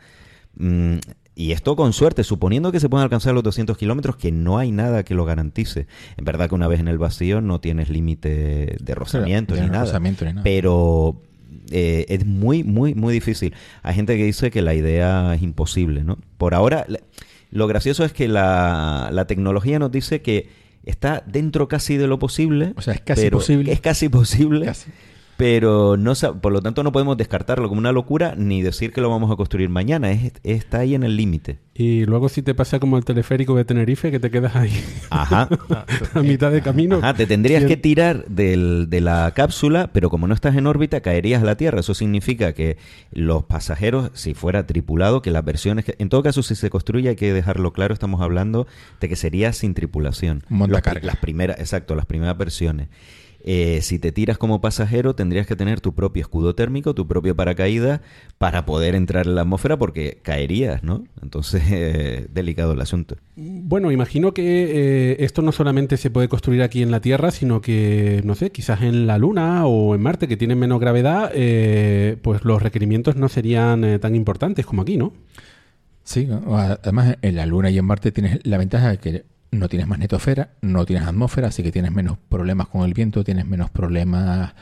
Mm, y esto con suerte, suponiendo que se puedan alcanzar los 200 kilómetros, que no hay nada que lo garantice. En verdad que una vez en el vacío no tienes límite de rozamiento de ni nada. rozamiento ni nada. Pero eh, es muy, muy, muy difícil. Hay gente que dice que la idea es imposible, ¿no? Por ahora, lo gracioso es que la, la tecnología nos dice que está dentro casi de lo posible. O sea, es casi posible. Es casi posible. Casi. Pero no, por lo tanto no podemos descartarlo como una locura ni decir que lo vamos a construir mañana. Es, está ahí en el límite. Y luego si te pasa como el teleférico de Tenerife, que te quedas ahí Ajá. a mitad de camino. Ajá, te tendrías que tirar del- de la cápsula, pero como no estás en órbita, caerías a la Tierra. Eso significa que los pasajeros, si fuera tripulado, que las versiones... que- en todo caso, si se construye, hay que dejarlo claro, estamos hablando de que sería sin tripulación. Los- Las primeras, exacto, las primeras versiones. Eh, si te tiras como pasajero, tendrías que tener tu propio escudo térmico, tu propio paracaídas, para poder entrar en la atmósfera, porque caerías, ¿no? Entonces, eh, delicado el asunto. Bueno, imagino que eh, esto no solamente se puede construir aquí en la Tierra, sino que, no sé, quizás en la Luna o en Marte, que tienen menos gravedad, eh, pues los requerimientos no serían eh, tan importantes como aquí, ¿no? Sí, además en la Luna y en Marte tienes la ventaja de que no tienes magnetosfera, no tienes atmósfera, así que tienes menos problemas con el viento, tienes menos problemas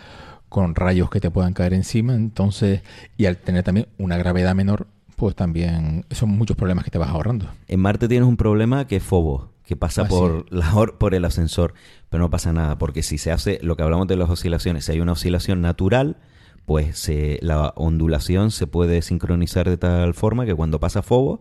con rayos que te puedan caer encima, entonces, y al tener también una gravedad menor, pues también son muchos problemas que te vas ahorrando. En Marte tienes un problema que es Phobos, que pasa Ah, por, la or- por el ascensor, pero no pasa nada, porque si se hace lo que hablamos de las oscilaciones, si hay una oscilación natural, pues se- la ondulación se puede sincronizar de tal forma que cuando pasa Phobos,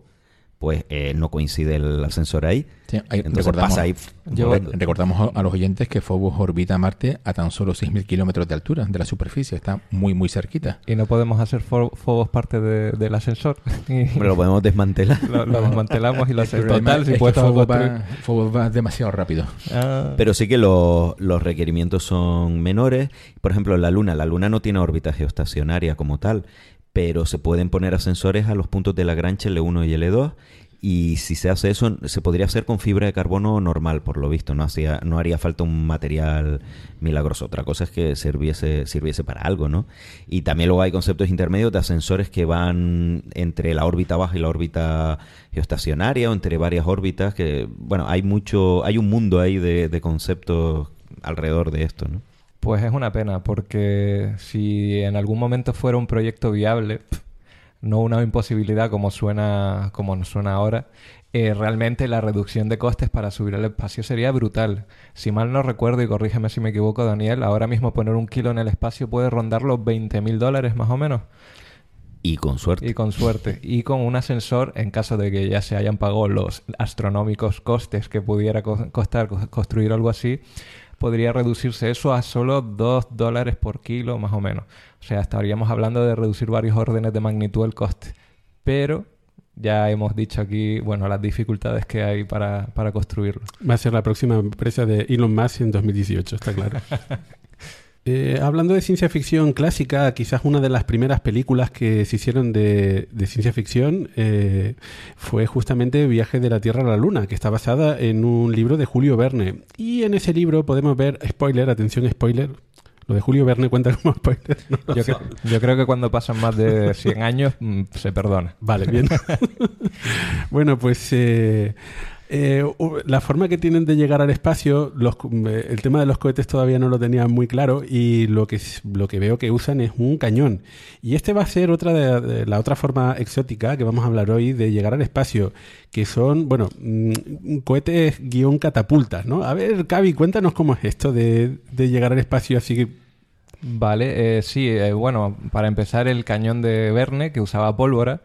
pues eh, no coincide el ascensor ahí. Sí, ahí Entonces recordamos- pasa ahí. Yo- recordamos a, a los oyentes que Phobos orbita Marte a tan solo 6.000 kilómetros de altura de la superficie, está muy, muy cerquita. Y no podemos hacer fobos parte de- del ascensor. Hombre, lo podemos desmantelar. lo, lo desmantelamos y lo hacemos. Total, si puedes Phobos va, Phobos va demasiado rápido. Ah, Pero sí que los, los requerimientos son menores. Por ejemplo, la Luna. La Luna no tiene órbita geoestacionaria como tal, pero se pueden poner ascensores a los puntos de Lagrange L1 y L2. Y si se hace eso, se podría hacer con fibra de carbono normal, por lo visto. No, hacía, no haría falta un material milagroso. Otra cosa es que sirviese, sirviese para algo, ¿no? Y también luego hay conceptos intermedios de ascensores que van entre la órbita baja y la órbita geoestacionaria o entre varias órbitas. Que, bueno, hay mucho, hay un mundo ahí de, de conceptos alrededor de esto, ¿no? Pues es una pena, porque si en algún momento fuera un proyecto viable, no una imposibilidad como suena, como nos suena ahora, eh, realmente la reducción de costes para subir al espacio sería brutal. Si mal no recuerdo, y corrígeme si me equivoco, Daniel, ahora mismo poner un kilo en el espacio puede rondar los 20 mil dólares más o menos. Y con suerte. Y con suerte. Y con un ascensor, en caso de que ya se hayan pagado los astronómicos costes que pudiera co- costar co- construir algo así, podría reducirse eso a solo 2 dólares por kilo, más o menos. O sea, estaríamos hablando de reducir varios órdenes de magnitud el coste. Pero ya hemos dicho aquí, bueno, las dificultades que hay para, para construirlo. Va a ser la próxima empresa de Elon Musk en 2018, está claro. Eh, hablando de ciencia ficción clásica, quizás una de las primeras películas que se hicieron de, de ciencia ficción eh, fue justamente Viaje de la Tierra a la Luna, que está basada en un libro de Julio Verne. Y en ese libro podemos ver, spoiler, atención spoiler, Lo de Julio Verne cuenta como spoiler. ¿no? Yo, cre- yo creo que cuando pasan más de 100 años mm, se perdona. Vale, bien. bueno, pues eh, eh, la forma que tienen de llegar al espacio, los el tema de los cohetes todavía no lo tenían muy claro y lo que, lo que veo que usan es un cañón. Y este va a ser otra de la otra forma exótica que vamos a hablar hoy de llegar al espacio, que son, bueno, mm, cohetes guion catapultas, ¿no? A ver, Cavi, cuéntanos cómo es esto de, de llegar al espacio así que... Vale, eh, sí, eh, bueno, para empezar el cañón de Verne que usaba pólvora,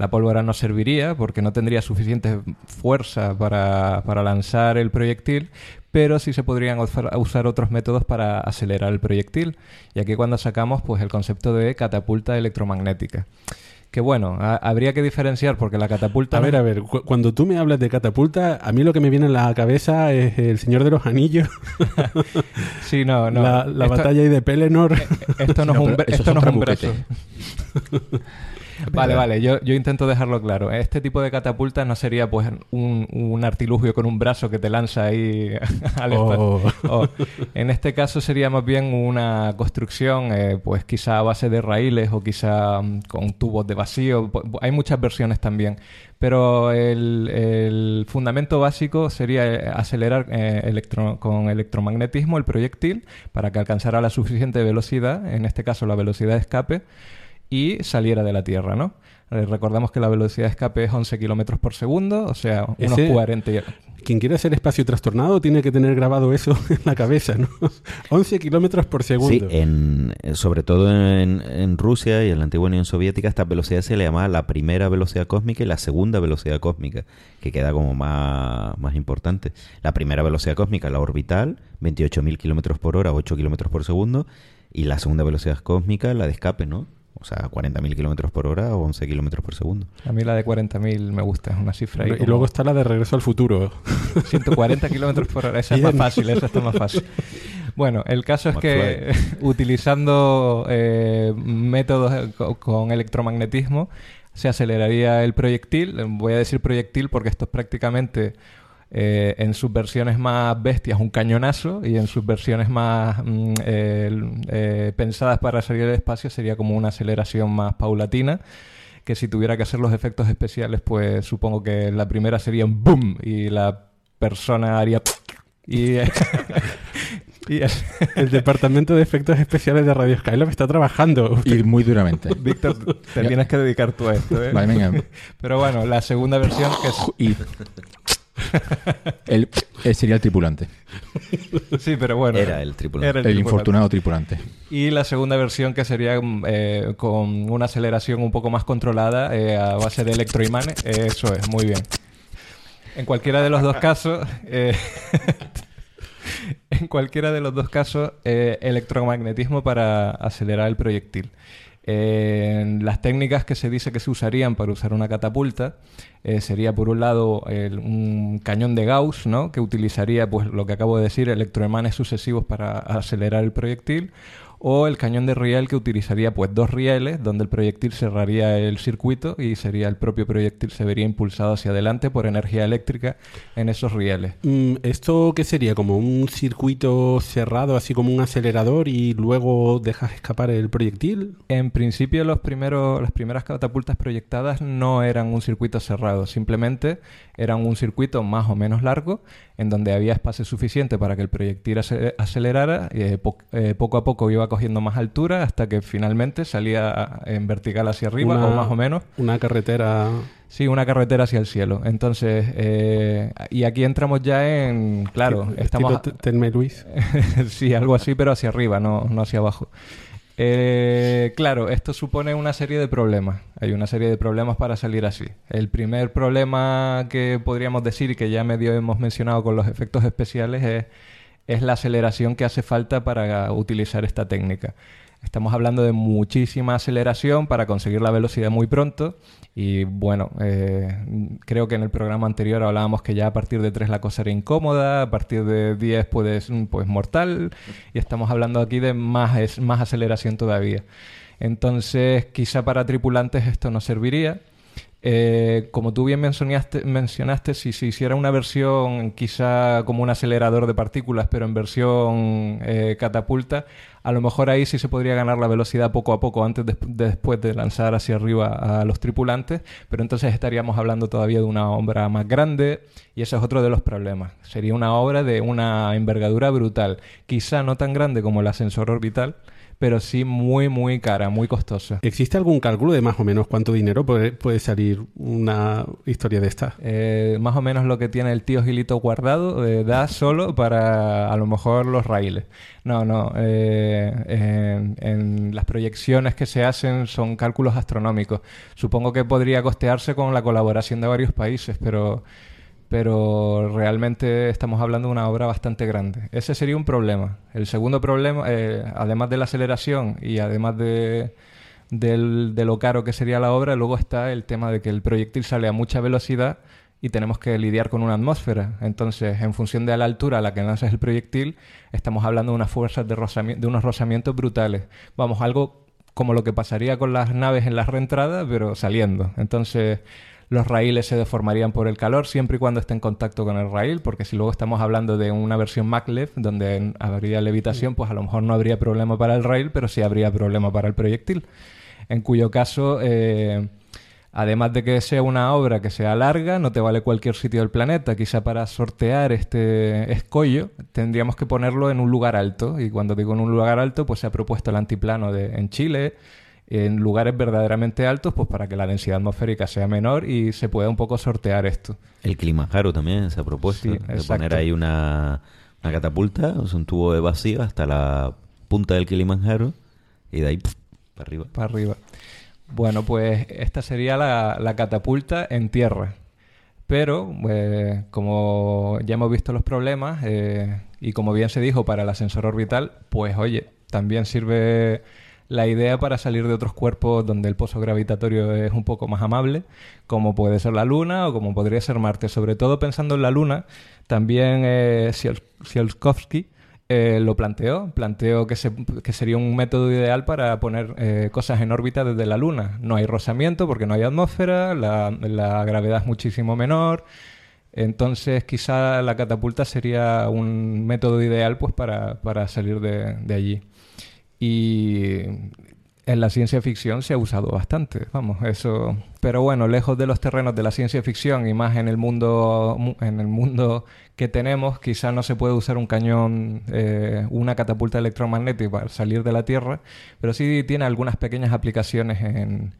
la pólvora no serviría porque no tendría suficiente fuerza para, para lanzar el proyectil, pero sí se podrían usar, otros métodos para acelerar el proyectil. Y aquí cuando sacamos pues el concepto de catapulta electromagnética. Que bueno, ha- habría que diferenciar porque la catapulta... A ver, a ver, cu- cuando tú me hablas de catapulta, a mí lo que me viene a la cabeza es el Señor de los Anillos, Sí, no, no. la, la Esto- batalla ahí de Pelennor. Esto no, No, es un, esto no son es un brazo. Vale, vale, yo, yo intento dejarlo claro. Este tipo de catapulta no sería pues un, un artilugio con un brazo que te lanza ahí al Oh. en este caso sería más bien una construcción, eh, pues quizá a base de raíles o quizá mm, con tubos de vacío. Hay muchas versiones también. Pero el, el fundamento básico sería eh, acelerar eh, electro- con electromagnetismo el proyectil para que alcanzara la suficiente velocidad, en este caso la velocidad de escape, y saliera de la Tierra, ¿no? Eh, recordamos que la velocidad de escape es 11 kilómetros por segundo, o sea, unos Ese- 40... y- Quien quiera hacer espacio trastornado tiene que tener grabado eso en la cabeza, ¿no? 11 kilómetros por segundo. Sí, en, eh, sobre todo en, en Rusia y en la antigua Unión Soviética, esta velocidad se le llamaba la primera velocidad cósmica y la segunda velocidad cósmica, que queda como más, más importante. La primera velocidad cósmica, la orbital, 28.000 kilómetros por hora, 8 kilómetros por segundo, y la segunda velocidad cósmica, la de escape, ¿no? O sea, 40.000 kilómetros por hora o 11 kilómetros por segundo. A mí la de 40.000 me gusta, es una cifra ahí y como luego está la de regreso al futuro. 140 kilómetros por hora. Esa es más fácil, esa está más fácil. Bueno, el caso es que utilizando eh, métodos eh, co- con electromagnetismo se aceleraría el proyectil. Voy a decir proyectil porque esto es prácticamente eh, en sus versiones más bestias un cañonazo y en sus versiones más mm, eh, eh, pensadas para salir del espacio sería como una aceleración más paulatina que si tuviera que hacer los efectos especiales pues supongo que la primera sería un boom y la persona haría y, y El departamento de efectos especiales de Radio Skylab está trabajando. Y muy duramente. Víctor te tienes que dedicar tú a esto ¿eh? Vale, venga. pero bueno la segunda versión que es Y él, él sería el tripulante. sí pero bueno Era el tripulante. Era El, tripulante. infortunado tripulante. Y la segunda versión que sería mm, eh, con una aceleración un poco más controlada eh, a base de electroimanes. Eh, eso es, muy bien. En cualquiera de los dos casos, eh, en cualquiera de los dos casos, eh, electromagnetismo para acelerar el proyectil. Las técnicas que se dice que se usarían para usar una catapulta eh, sería por un lado el- un cañón de Gauss, ¿no? que utilizaría pues lo que acabo de decir, electroimanes sucesivos para acelerar el proyectil, o el cañón de riel que utilizaría pues dos rieles donde el proyectil cerraría el circuito y sería el propio proyectil se vería impulsado hacia adelante por energía eléctrica en esos rieles. Mm, ¿Esto qué sería? ¿Como un circuito cerrado, así como un acelerador y luego dejas escapar el proyectil? En principio, los primeros, las primeras catapultas proyectadas no eran un circuito cerrado, simplemente eran un circuito más o menos largo en donde había espacio suficiente para que el proyectil ace- acelerara. y, eh, po- eh, poco a poco iba cogiendo más altura hasta que finalmente salía en vertical hacia arriba Una- o más o menos. Una carretera... Sí, una carretera hacia el cielo. Entonces, eh, y aquí entramos ya en, claro, estamos... T- Telma y Luis. sí, algo así, pero hacia arriba, no, no hacia abajo. Eh, claro, esto supone una serie de problemas. Hay una serie de problemas para salir así. El primer problema que podríamos decir que ya medio hemos mencionado con los efectos especiales es, es la aceleración que hace falta para utilizar esta técnica. Estamos hablando de muchísima aceleración para conseguir la velocidad muy pronto. Y bueno, eh, creo que en el programa anterior hablábamos que ya a partir de 3 la cosa era incómoda, a partir de 10 pues, pues mortal. Y estamos hablando aquí de más, más aceleración todavía. Entonces, quizá para tripulantes esto no serviría. Eh, como tú bien mencionaste, mencionaste, si se hiciera una versión quizá como un acelerador de partículas, pero en versión eh, catapulta, a lo mejor ahí sí se podría ganar la velocidad poco a poco antes de, de- después de lanzar hacia arriba a los tripulantes, pero entonces estaríamos hablando todavía de una obra más grande y ese es otro de los problemas. Sería una obra de una envergadura brutal, quizá no tan grande como el ascensor orbital, pero sí muy, muy cara, muy costosa. ¿Existe algún cálculo de más o menos cuánto dinero puede, puede salir una historia de esta? Eh, más o menos lo que tiene el tío Gilito guardado eh, da solo para a lo mejor los raíles. No, no. eh, en, en las proyecciones que se hacen son cálculos astronómicos. Supongo que podría costearse con la colaboración de varios países, pero, pero realmente estamos hablando de una obra bastante grande. Ese sería un problema. El segundo problema, eh, además de la aceleración y además de, lo caro que sería la obra, luego está el tema de que el proyectil sale a mucha velocidad y tenemos que lidiar con una atmósfera. Entonces, en función de la altura a la que lanzas el proyectil, estamos hablando de unas fuerzas de, de unos rozamientos brutales. Vamos, algo como lo que pasaría con las naves en la reentrada, pero saliendo. Entonces, los raíles se deformarían por el calor siempre y cuando esté en contacto con el raíl, porque si luego estamos hablando de una versión maglev donde habría levitación, pues a lo mejor no habría problema para el raíl, pero sí habría problema para el proyectil. En cuyo caso, eh, además de que sea una obra que sea larga, no te vale cualquier sitio del planeta. Quizá para sortear este escollo tendríamos que ponerlo en un lugar alto. Y cuando digo en un lugar alto, pues se ha propuesto el antiplano de, en Chile, en lugares verdaderamente altos, pues para que la densidad atmosférica sea menor y se pueda un poco sortear esto. El Kilimanjaro también se ha propuesto Sí, de poner ahí una, una catapulta, o sea, un tubo de vacío hasta la punta del Kilimanjaro y de ahí pf, para arriba. para arriba. Bueno, pues esta sería la, la catapulta en tierra. Pero, eh, como ya hemos visto los problemas, eh, y como bien se dijo para el ascensor orbital, pues oye, también sirve la idea para salir de otros cuerpos donde el pozo gravitatorio es un poco más amable, como puede ser la Luna o como podría ser Marte. Sobre todo pensando en la Luna, también eh, Tsiol- Tsiolkovsky eh, lo planteó. Planteó que, se- que sería un método ideal para poner eh, cosas en órbita desde la Luna. No hay rozamiento porque no hay atmósfera, la, la gravedad es muchísimo menor. Entonces, quizá la catapulta sería un método ideal pues, para, para salir de, de allí. Y en la ciencia ficción se ha usado bastante, vamos, eso. Pero bueno, lejos de los terrenos de la ciencia ficción y más en el mundo, mu- en el mundo que tenemos, quizá no se puede usar un cañón, eh, una catapulta electromagnética para salir de la Tierra, pero sí tiene algunas pequeñas aplicaciones en,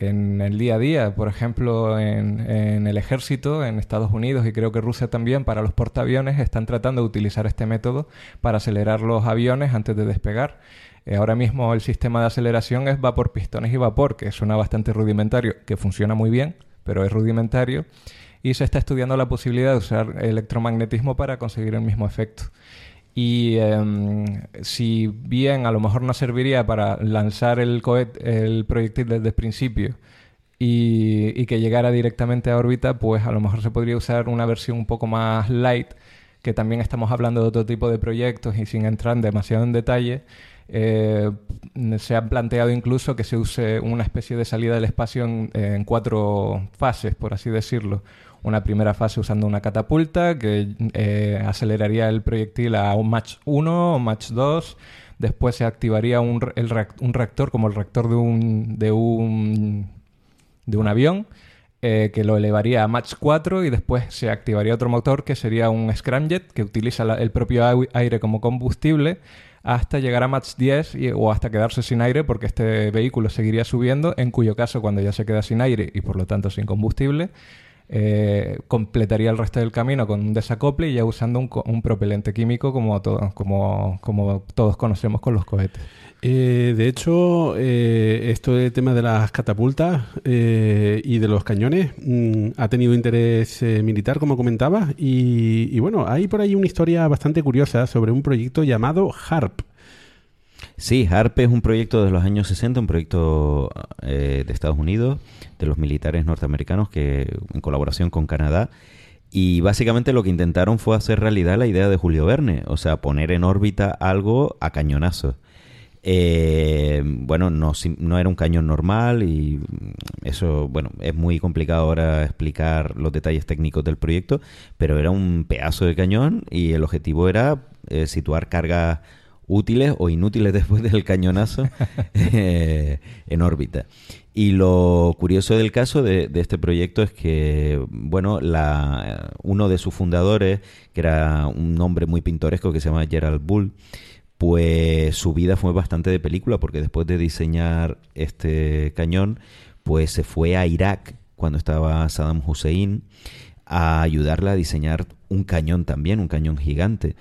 en el día a día, por ejemplo, en, en el ejército, en Estados Unidos y creo que Rusia también, para los portaaviones, están tratando de utilizar este método para acelerar los aviones antes de despegar. Eh, ahora mismo el sistema de aceleración es vapor, pistones y vapor, que suena bastante rudimentario, que funciona muy bien, pero es rudimentario. Y se está estudiando la posibilidad de usar electromagnetismo para conseguir el mismo efecto. Y em, si bien a lo mejor no serviría para lanzar el, cohete, el proyectil desde el principio y, y que llegara directamente a órbita, pues a lo mejor se podría usar una versión un poco más light, que también estamos hablando de otro tipo de proyectos y sin entrar demasiado en detalle. Eh, se ha planteado incluso que se use una especie de salida del espacio en, cuatro fases, por así decirlo una primera fase usando una catapulta que eh, aceleraría el proyectil a un Mach 1 o Mach 2. Después se activaría un, reactor como el reactor de un, de un, avión eh, que lo elevaría a Mach 4 y después se activaría otro motor que sería un scramjet que utiliza el propio ai- aire como combustible hasta llegar a Mach 10 y- o hasta quedarse sin aire porque este vehículo seguiría subiendo, en cuyo caso cuando ya se queda sin aire y por lo tanto sin combustible, eh, completaría el resto del camino con un desacople y ya usando un, un propelente químico como, to- como, como todos conocemos con los cohetes. Eh, de hecho, eh, esto del tema de las catapultas y de los cañones mm, ha tenido interés militar, como comentabas, y, y bueno, hay por ahí una historia bastante curiosa sobre un proyecto llamado HARP. Sí, HARP es un proyecto de los años 60, un proyecto eh, de Estados Unidos, de los militares norteamericanos, que en colaboración con Canadá. Y básicamente lo que intentaron fue hacer realidad la idea de Julio Verne, o sea, poner en órbita algo a cañonazos. Eh, bueno, no era un cañón normal y eso, bueno, es muy complicado ahora explicar los detalles técnicos del proyecto, pero era un pedazo de cañón y el objetivo era eh, situar cargas útiles o inútiles después del cañonazo eh, en órbita. Y lo curioso del caso de, de este proyecto es que, bueno, la, uno de sus fundadores, que era un hombre muy pintoresco que se llama Gerald Bull, pues su vida fue bastante de película porque después de diseñar este cañón, pues se fue a Irak cuando estaba Saddam Hussein a ayudarle a diseñar un cañón también, un cañón gigante.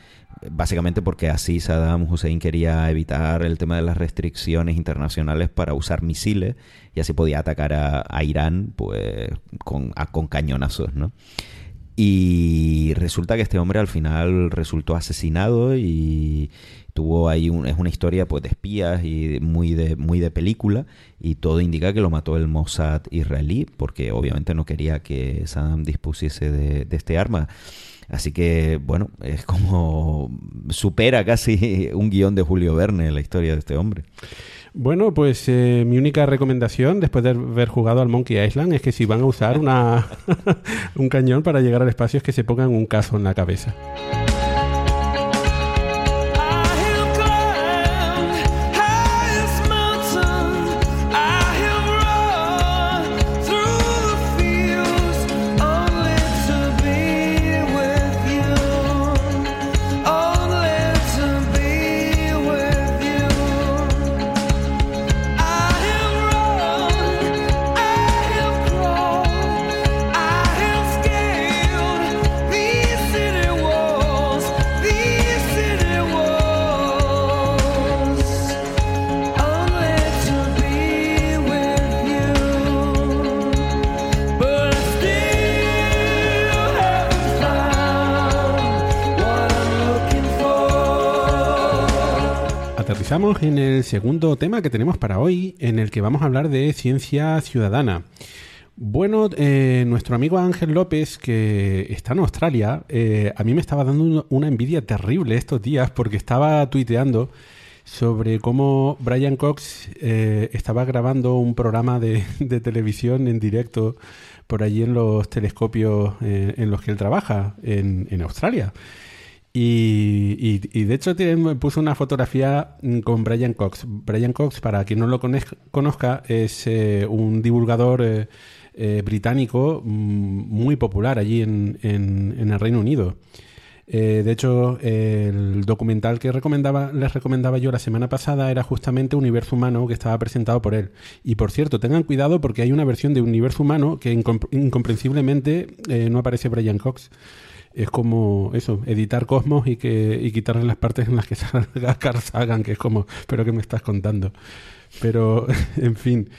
Básicamente porque así Saddam Hussein quería evitar el tema de las restricciones internacionales para usar misiles y así podía atacar a, Irán pues con, con cañonazos, ¿no? Y resulta que este hombre al final resultó asesinado y tuvo ahí un- es una historia pues de espías y muy de muy de película y todo indica que lo mató el Mossad israelí porque obviamente no quería que Saddam dispusiese de este arma. Así que bueno, es como supera casi un guion de Julio Verne la historia de este hombre. Bueno, pues eh, mi única recomendación después de haber jugado al Monkey Island es que si van a usar una un cañón para llegar al espacio es que se pongan un caso en la cabeza. Aterrizamos en el segundo tema que tenemos para hoy, en el que vamos a hablar de ciencia ciudadana. Bueno, eh, nuestro amigo Ángel López, que está en Australia, eh, a mí me estaba dando un- una envidia terrible estos días porque estaba tuiteando sobre cómo Brian Cox eh, estaba grabando un programa de, televisión en directo por allí en los telescopios en los que él trabaja en Australia. Y, de hecho puso una fotografía mm, con Brian Cox. Brian Cox, para quien no lo conozca, es eh, un divulgador eh, eh, británico mm, muy popular allí en, en- el Reino Unido. De hecho, el documental que les recomendaba yo la semana pasada era justamente Universo Humano, que estaba presentado por él. Y por cierto, tengan cuidado porque hay una versión de Universo Humano que incom- incomprensiblemente no aparece Brian Cox. Es como eso, editar Cosmos y que y quitarle las partes en las que salga Carl que es como, pero ¿qué me estás contando? Pero, en fin.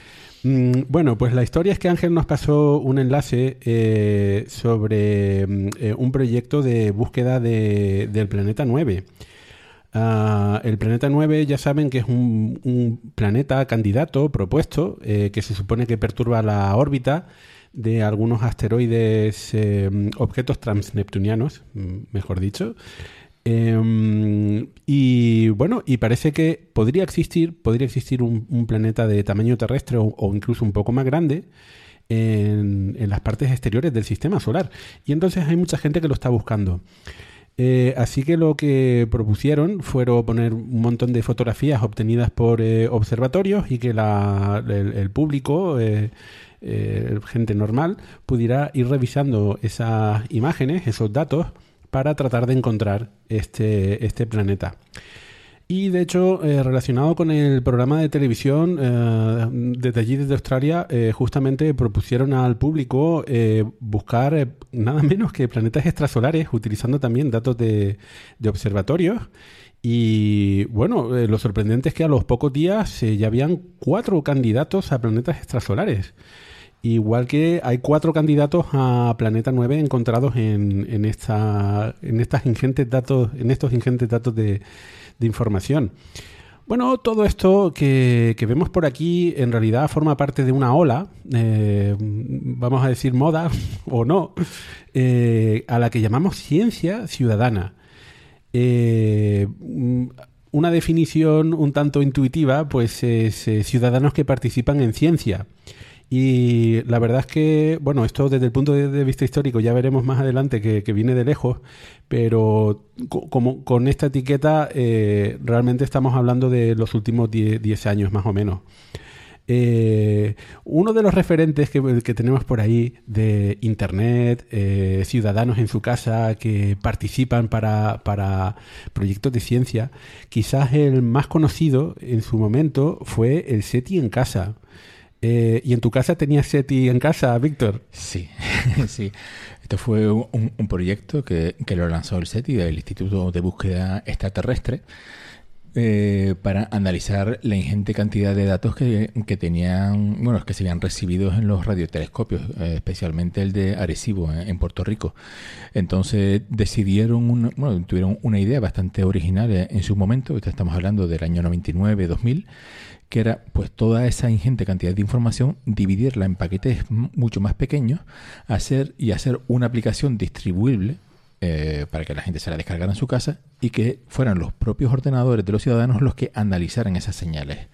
Mm, Bueno, pues la historia es que Ángel nos pasó un enlace eh, sobre mm, eh, un proyecto de búsqueda de- del planeta 9. Ah, el planeta 9 ya saben que es un, un planeta candidato propuesto eh, que se supone que perturba la órbita de algunos asteroides, eh, objetos transneptunianos, mejor dicho. Em, y bueno, y parece que podría existir, podría existir un, planeta de tamaño terrestre o, incluso un poco más grande en, en las partes exteriores del sistema solar. Y entonces hay mucha gente que lo está buscando. Eh, así que lo que propusieron fueron poner un montón de fotografías obtenidas por eh, observatorios y que la- el, el público, eh, eh, gente normal, pudiera ir revisando esas imágenes, esos datos, para tratar de encontrar este, este planeta. Y de hecho, eh, relacionado con el programa de televisión, eh, desde allí, desde Australia, eh, justamente propusieron al público buscar nada menos que planetas extrasolares, utilizando también datos de, de observatorios. Y bueno, lo sorprendente es que a los pocos días ya habían cuatro candidatos a planetas extrasolares. Igual que hay cuatro candidatos a Planeta 9 encontrados en, en, esta, en, estas ingentes datos, en estos ingentes datos de, información. Bueno, todo esto que, vemos por aquí en realidad forma parte de una ola, eh, vamos a decir moda o no, eh, a la que llamamos ciencia ciudadana. Eh, una definición un tanto intuitiva, pues es ciudadanos que participan en ciencia. Y la verdad es que, bueno, esto desde el punto de, vista histórico ya veremos más adelante que, viene de lejos, pero co- como con esta etiqueta eh, realmente estamos hablando de los últimos 10 10 años más o menos. Eh, uno de los referentes que, que tenemos por ahí de Internet, eh, ciudadanos en su casa que participan para, para proyectos de ciencia, quizás el más conocido en su momento fue el SETI en casa. Eh, ¿Y en tu casa tenías SETI en casa, Víctor? Sí, sí. Esto fue un, proyecto que, que lo lanzó el SETI, el Instituto de Búsqueda Extraterrestre, eh, para analizar la ingente cantidad de datos que, que tenían, bueno, que se habían recibido en los radiotelescopios, eh, especialmente el de Arecibo, eh, en Puerto Rico. Entonces decidieron, un- bueno, tuvieron una idea bastante original eh, en su momento, estamos hablando del año 99-2000, que era pues toda esa ingente cantidad de información, dividirla en paquetes mucho más pequeños, hacer y hacer una aplicación distribuible eh, para que la gente se la descargara en su casa y que fueran los propios ordenadores de los ciudadanos los que analizaran esas señales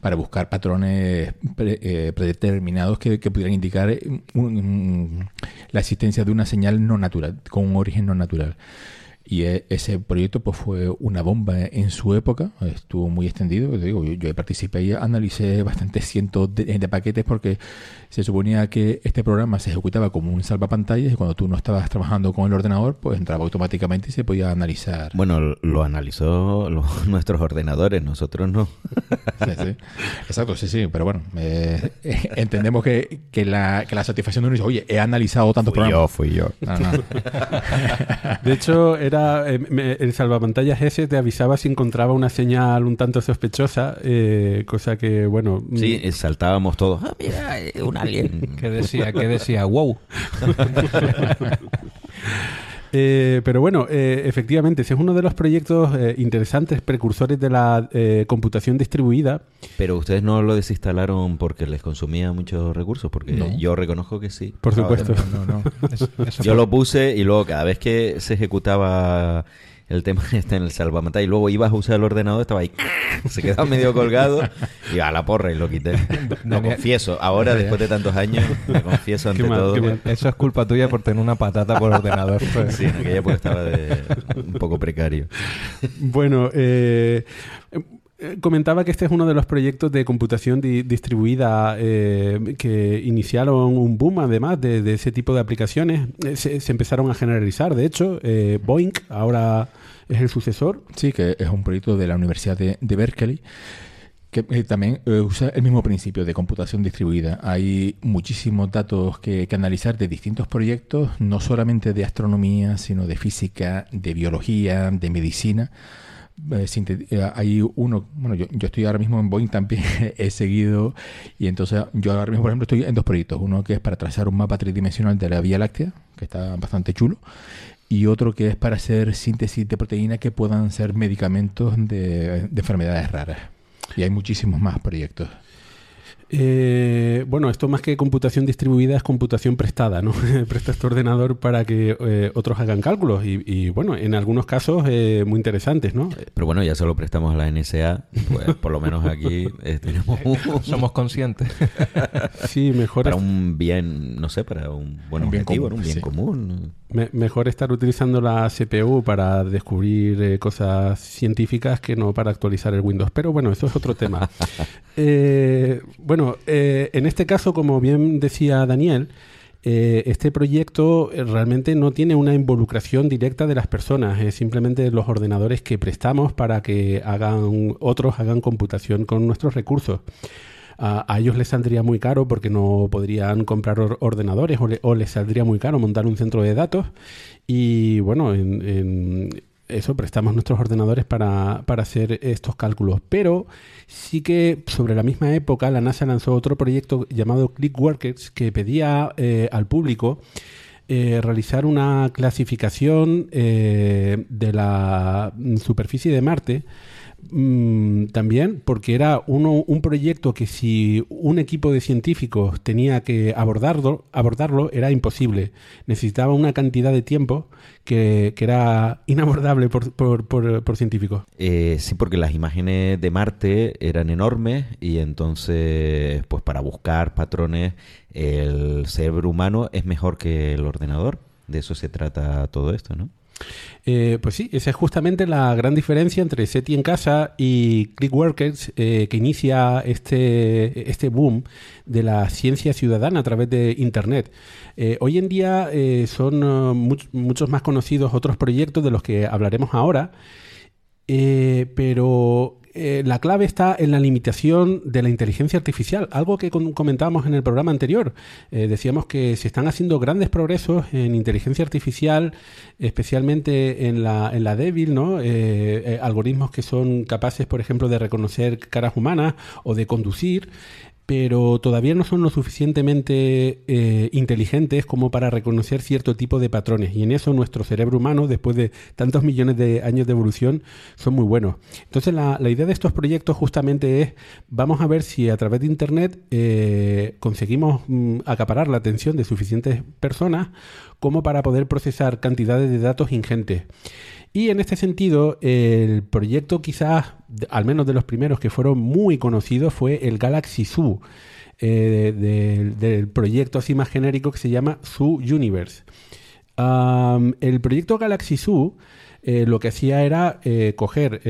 para buscar patrones eh, predeterminados que, pudieran indicar eh, la existencia de una señal no natural, con un origen no natural. Y eh, ese proyecto pues fue una bomba en su época, estuvo muy extendido. Te digo, yo, yo participé y analicé bastantes cientos de, de paquetes porque se suponía que este programa se ejecutaba como un salvapantallas y cuando tú no estabas trabajando con el ordenador, pues entraba automáticamente y se podía analizar. Bueno, lo analizó los- nuestros ordenadores, nosotros no. Sí, sí. Exacto, sí, sí, pero bueno, eh, entendemos que, que, la, que la satisfacción de uno dice, oye, he analizado tantos programas. fui yo. No, no. De hecho, era eh, me- el salvapantallas ese te avisaba si encontraba una señal un tanto sospechosa, eh, cosa que, bueno... mm, Sí, eh, saltábamos todos. Ah, mira, eh, un alien. ¿Qué decía? ¿Qué decía? ¡Wow! Eh, pero bueno, eh, efectivamente, ese es uno de los proyectos eh, interesantes, precursores de la eh, computación distribuida. Pero ustedes no lo desinstalaron porque les consumía muchos recursos, porque No. yo reconozco que sí. Por supuesto. No, no, no. Eso- eso Yo fue- lo puse y luego cada vez que se ejecutaba el tema este en el salvamantalla y luego ibas a usar el ordenador, estaba ahí, se quedaba medio colgado y a la porra y lo quité. Lo confieso, ahora después de tantos años, me confieso ante mal, todo. Eso es culpa tuya por tener una patata por ordenador. pues. Sí, en aquella época estaba de- un poco precario. Bueno, eh, eh, comentaba que este es uno de los proyectos de computación di- distribuida eh, que iniciaron un boom, además de, de ese tipo de aplicaciones. Eh, se, se empezaron a generalizar, de hecho. Eh, Boeing ahora es el sucesor. Sí, que es un proyecto de la Universidad de, de Berkeley que eh, también usa el mismo principio de computación distribuida. Hay muchísimos datos que, que analizar de distintos proyectos, no solamente de astronomía, sino de física, de biología, de medicina. Eh, eh, hay uno, bueno, yo, yo estoy ahora mismo en Boeing también, he seguido, y entonces yo ahora mismo, por ejemplo, estoy en dos proyectos. Uno que es para trazar un mapa tridimensional de la Vía Láctea, que está bastante chulo, y otro que es para hacer síntesis de proteínas que puedan ser medicamentos de, de enfermedades raras. Y hay muchísimos más proyectos. Eh, bueno, esto más que computación distribuida es computación prestada, ¿no? Prestas tu ordenador para que eh, otros hagan cálculos y, y, bueno, en algunos casos eh, muy interesantes, ¿no? Pero bueno, ya se lo prestamos a la NSA, pues por lo menos aquí eh, tenemos un, Somos conscientes. Sí, mejor, para un bien, no sé, para un buen Un bien objetivo, común, ¿no? un bien sí. común. Me- mejor estar utilizando la CPU para descubrir eh, cosas científicas que no para actualizar el Windows. Pero bueno, eso es otro tema. Eh, bueno, eh, en este caso, como bien decía Daniel, este proyecto realmente no tiene una involucración directa de las personas, es simplemente los ordenadores que prestamos para que hagan otros hagan computación con nuestros recursos. A, ellos les saldría muy caro porque no podrían comprar or- ordenadores o, le- o les saldría muy caro montar un centro de datos y bueno, en, en eso prestamos nuestros ordenadores para, para hacer estos cálculos. Pero sí que sobre la misma época la NASA lanzó otro proyecto llamado ClickWorkers que pedía eh, al público eh, realizar una clasificación eh, de la superficie de Marte mm, también porque era uno, un proyecto que si un equipo de científicos tenía que abordarlo, abordarlo era imposible. Necesitaba una cantidad de tiempo que, que era inabordable por, por- por- por científicos. Eh, sí, porque las imágenes de Marte eran enormes y entonces, pues para buscar patrones, el cerebro humano es mejor que el ordenador. De eso se trata todo esto, ¿no? Eh, pues sí, esa es justamente la gran diferencia entre SETI en casa y ClickWorkers, eh, que inicia este, este boom de la ciencia ciudadana a través de Internet. Eh, hoy en día son much- muchos más conocidos otros proyectos de los que hablaremos ahora, pero eh, la clave está en la limitación de la inteligencia artificial, algo que comentábamos en el programa anterior. Eh, decíamos que se están haciendo grandes progresos en inteligencia artificial, especialmente en la, en la débil, ¿no? Eh, algoritmos que son capaces, por ejemplo, de reconocer caras humanas o de conducir pero todavía no son lo suficientemente eh, inteligentes como para reconocer cierto tipo de patrones. Y en eso nuestro cerebro humano, después de tantos millones de años de evolución, son muy buenos. Entonces la, idea de estos proyectos justamente es, vamos a ver si a través de Internet eh, conseguimos mm, acaparar la atención de suficientes personas como para poder procesar cantidades de datos ingentes. Y en este sentido, el proyecto quizás, al menos de los primeros que fueron muy conocidos, fue el Galaxy Zoo, eh, de- del- proyecto así más genérico que se llama Zoo Universe. El proyecto Galaxy Zoo eh, lo que hacía era eh, coger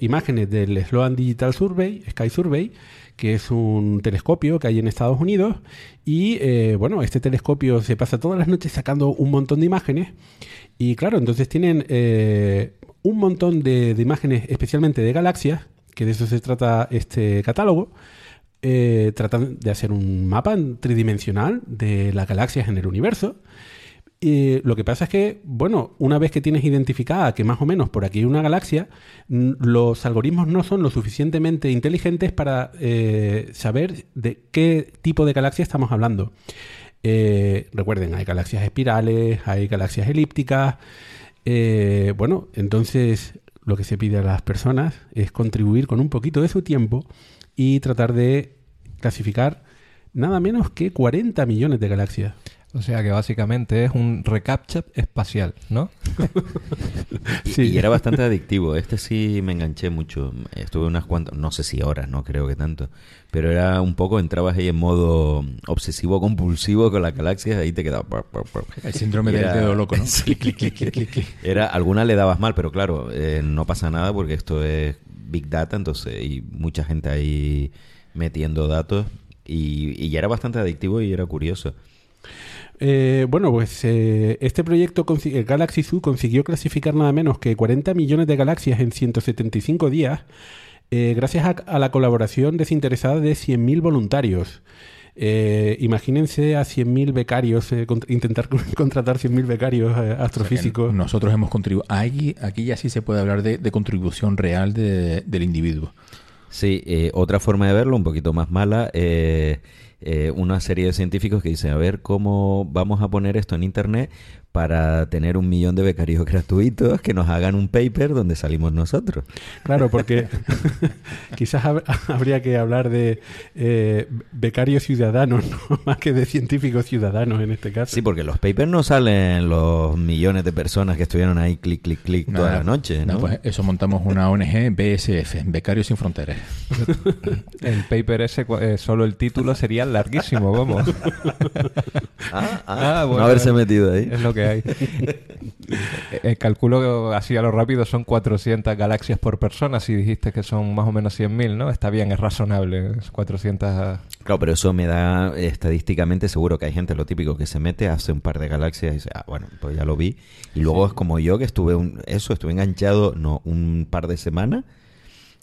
imágenes del Sloan Digital Survey, Sky Survey, que es un telescopio que hay en Estados Unidos, y eh, bueno, este telescopio se pasa todas las noches sacando un montón de imágenes, y claro, entonces tienen eh, un montón de, imágenes, especialmente de galaxias, que de eso se trata este catálogo, eh, tratan de hacer un mapa en tridimensional de las galaxias en el universo. Lo que pasa es que, bueno, una vez que tienes identificada que más o menos por aquí hay una galaxia, los algoritmos no son lo suficientemente inteligentes para eh, saber de qué tipo de galaxia estamos hablando. Eh, recuerden, hay galaxias espirales, hay galaxias elípticas. Eh, bueno, entonces lo que se pide a las personas es contribuir con un poquito de su tiempo y tratar de clasificar nada menos que 40 millones de galaxias. O sea que básicamente es un recaptcha espacial, ¿no? Y, Sí. y era bastante adictivo. Este sí me enganché mucho. Estuve unas cuantas, no sé si horas, no creo que tanto. Pero era un poco, entrabas ahí en modo obsesivo compulsivo con las galaxias, ahí te quedaba. El síndrome del dedo loco, ¿no? Sí. Clic, clic, clic, clic, clic. Era, algunas le dabas mal, pero claro, eh, no pasa nada porque esto es Big Data, entonces hay mucha gente ahí metiendo datos y, y ya era bastante adictivo y era curioso. Eh, bueno, pues eh, este proyecto, el Galaxy Zoo, consiguió clasificar nada menos que 40 millones de galaxias en 175 días, eh, gracias a, a la colaboración desinteresada de 100.000 voluntarios. Eh, imagínense a 100.000 becarios, eh, cont- intentar contratar 100.000 becarios eh, astrofísicos. Nosotros hemos contribuido. Aquí, aquí ya sí se puede hablar de, de contribución real de- del individuo. Sí, eh, otra forma de verlo, un poquito más mala, eh, eh, una serie de científicos que dicen, a ver cómo vamos a poner esto en Internet para tener un millón de becarios gratuitos que nos hagan un paper donde salimos nosotros. Claro, porque quizás hab- habría que hablar de eh, becarios ciudadanos, ¿no? más que de científicos ciudadanos en este caso. Sí, porque los papers no salen los millones de personas que estuvieron ahí clic, clic, clic toda la noche, ¿no? pues eso montamos una ONG BSF, Becarios Sin Fronteras. El paper ese, eh, solo el título sería larguísimo, vamos. Ah, ah, Ah, no haberse metido ahí. Es lo que hay. Eh, calculo que así a lo rápido son 400 galaxias por persona. Si dijiste que son más o menos 100.000, ¿no? Está bien, es razonable. Es 400. Claro, pero eso me da estadísticamente seguro que hay gente, lo típico, que se mete, hace un par de galaxias y dice, ah, bueno, pues ya lo vi. Y luego es como yo que estuve, un, eso, estuve enganchado, no, un par de semanas.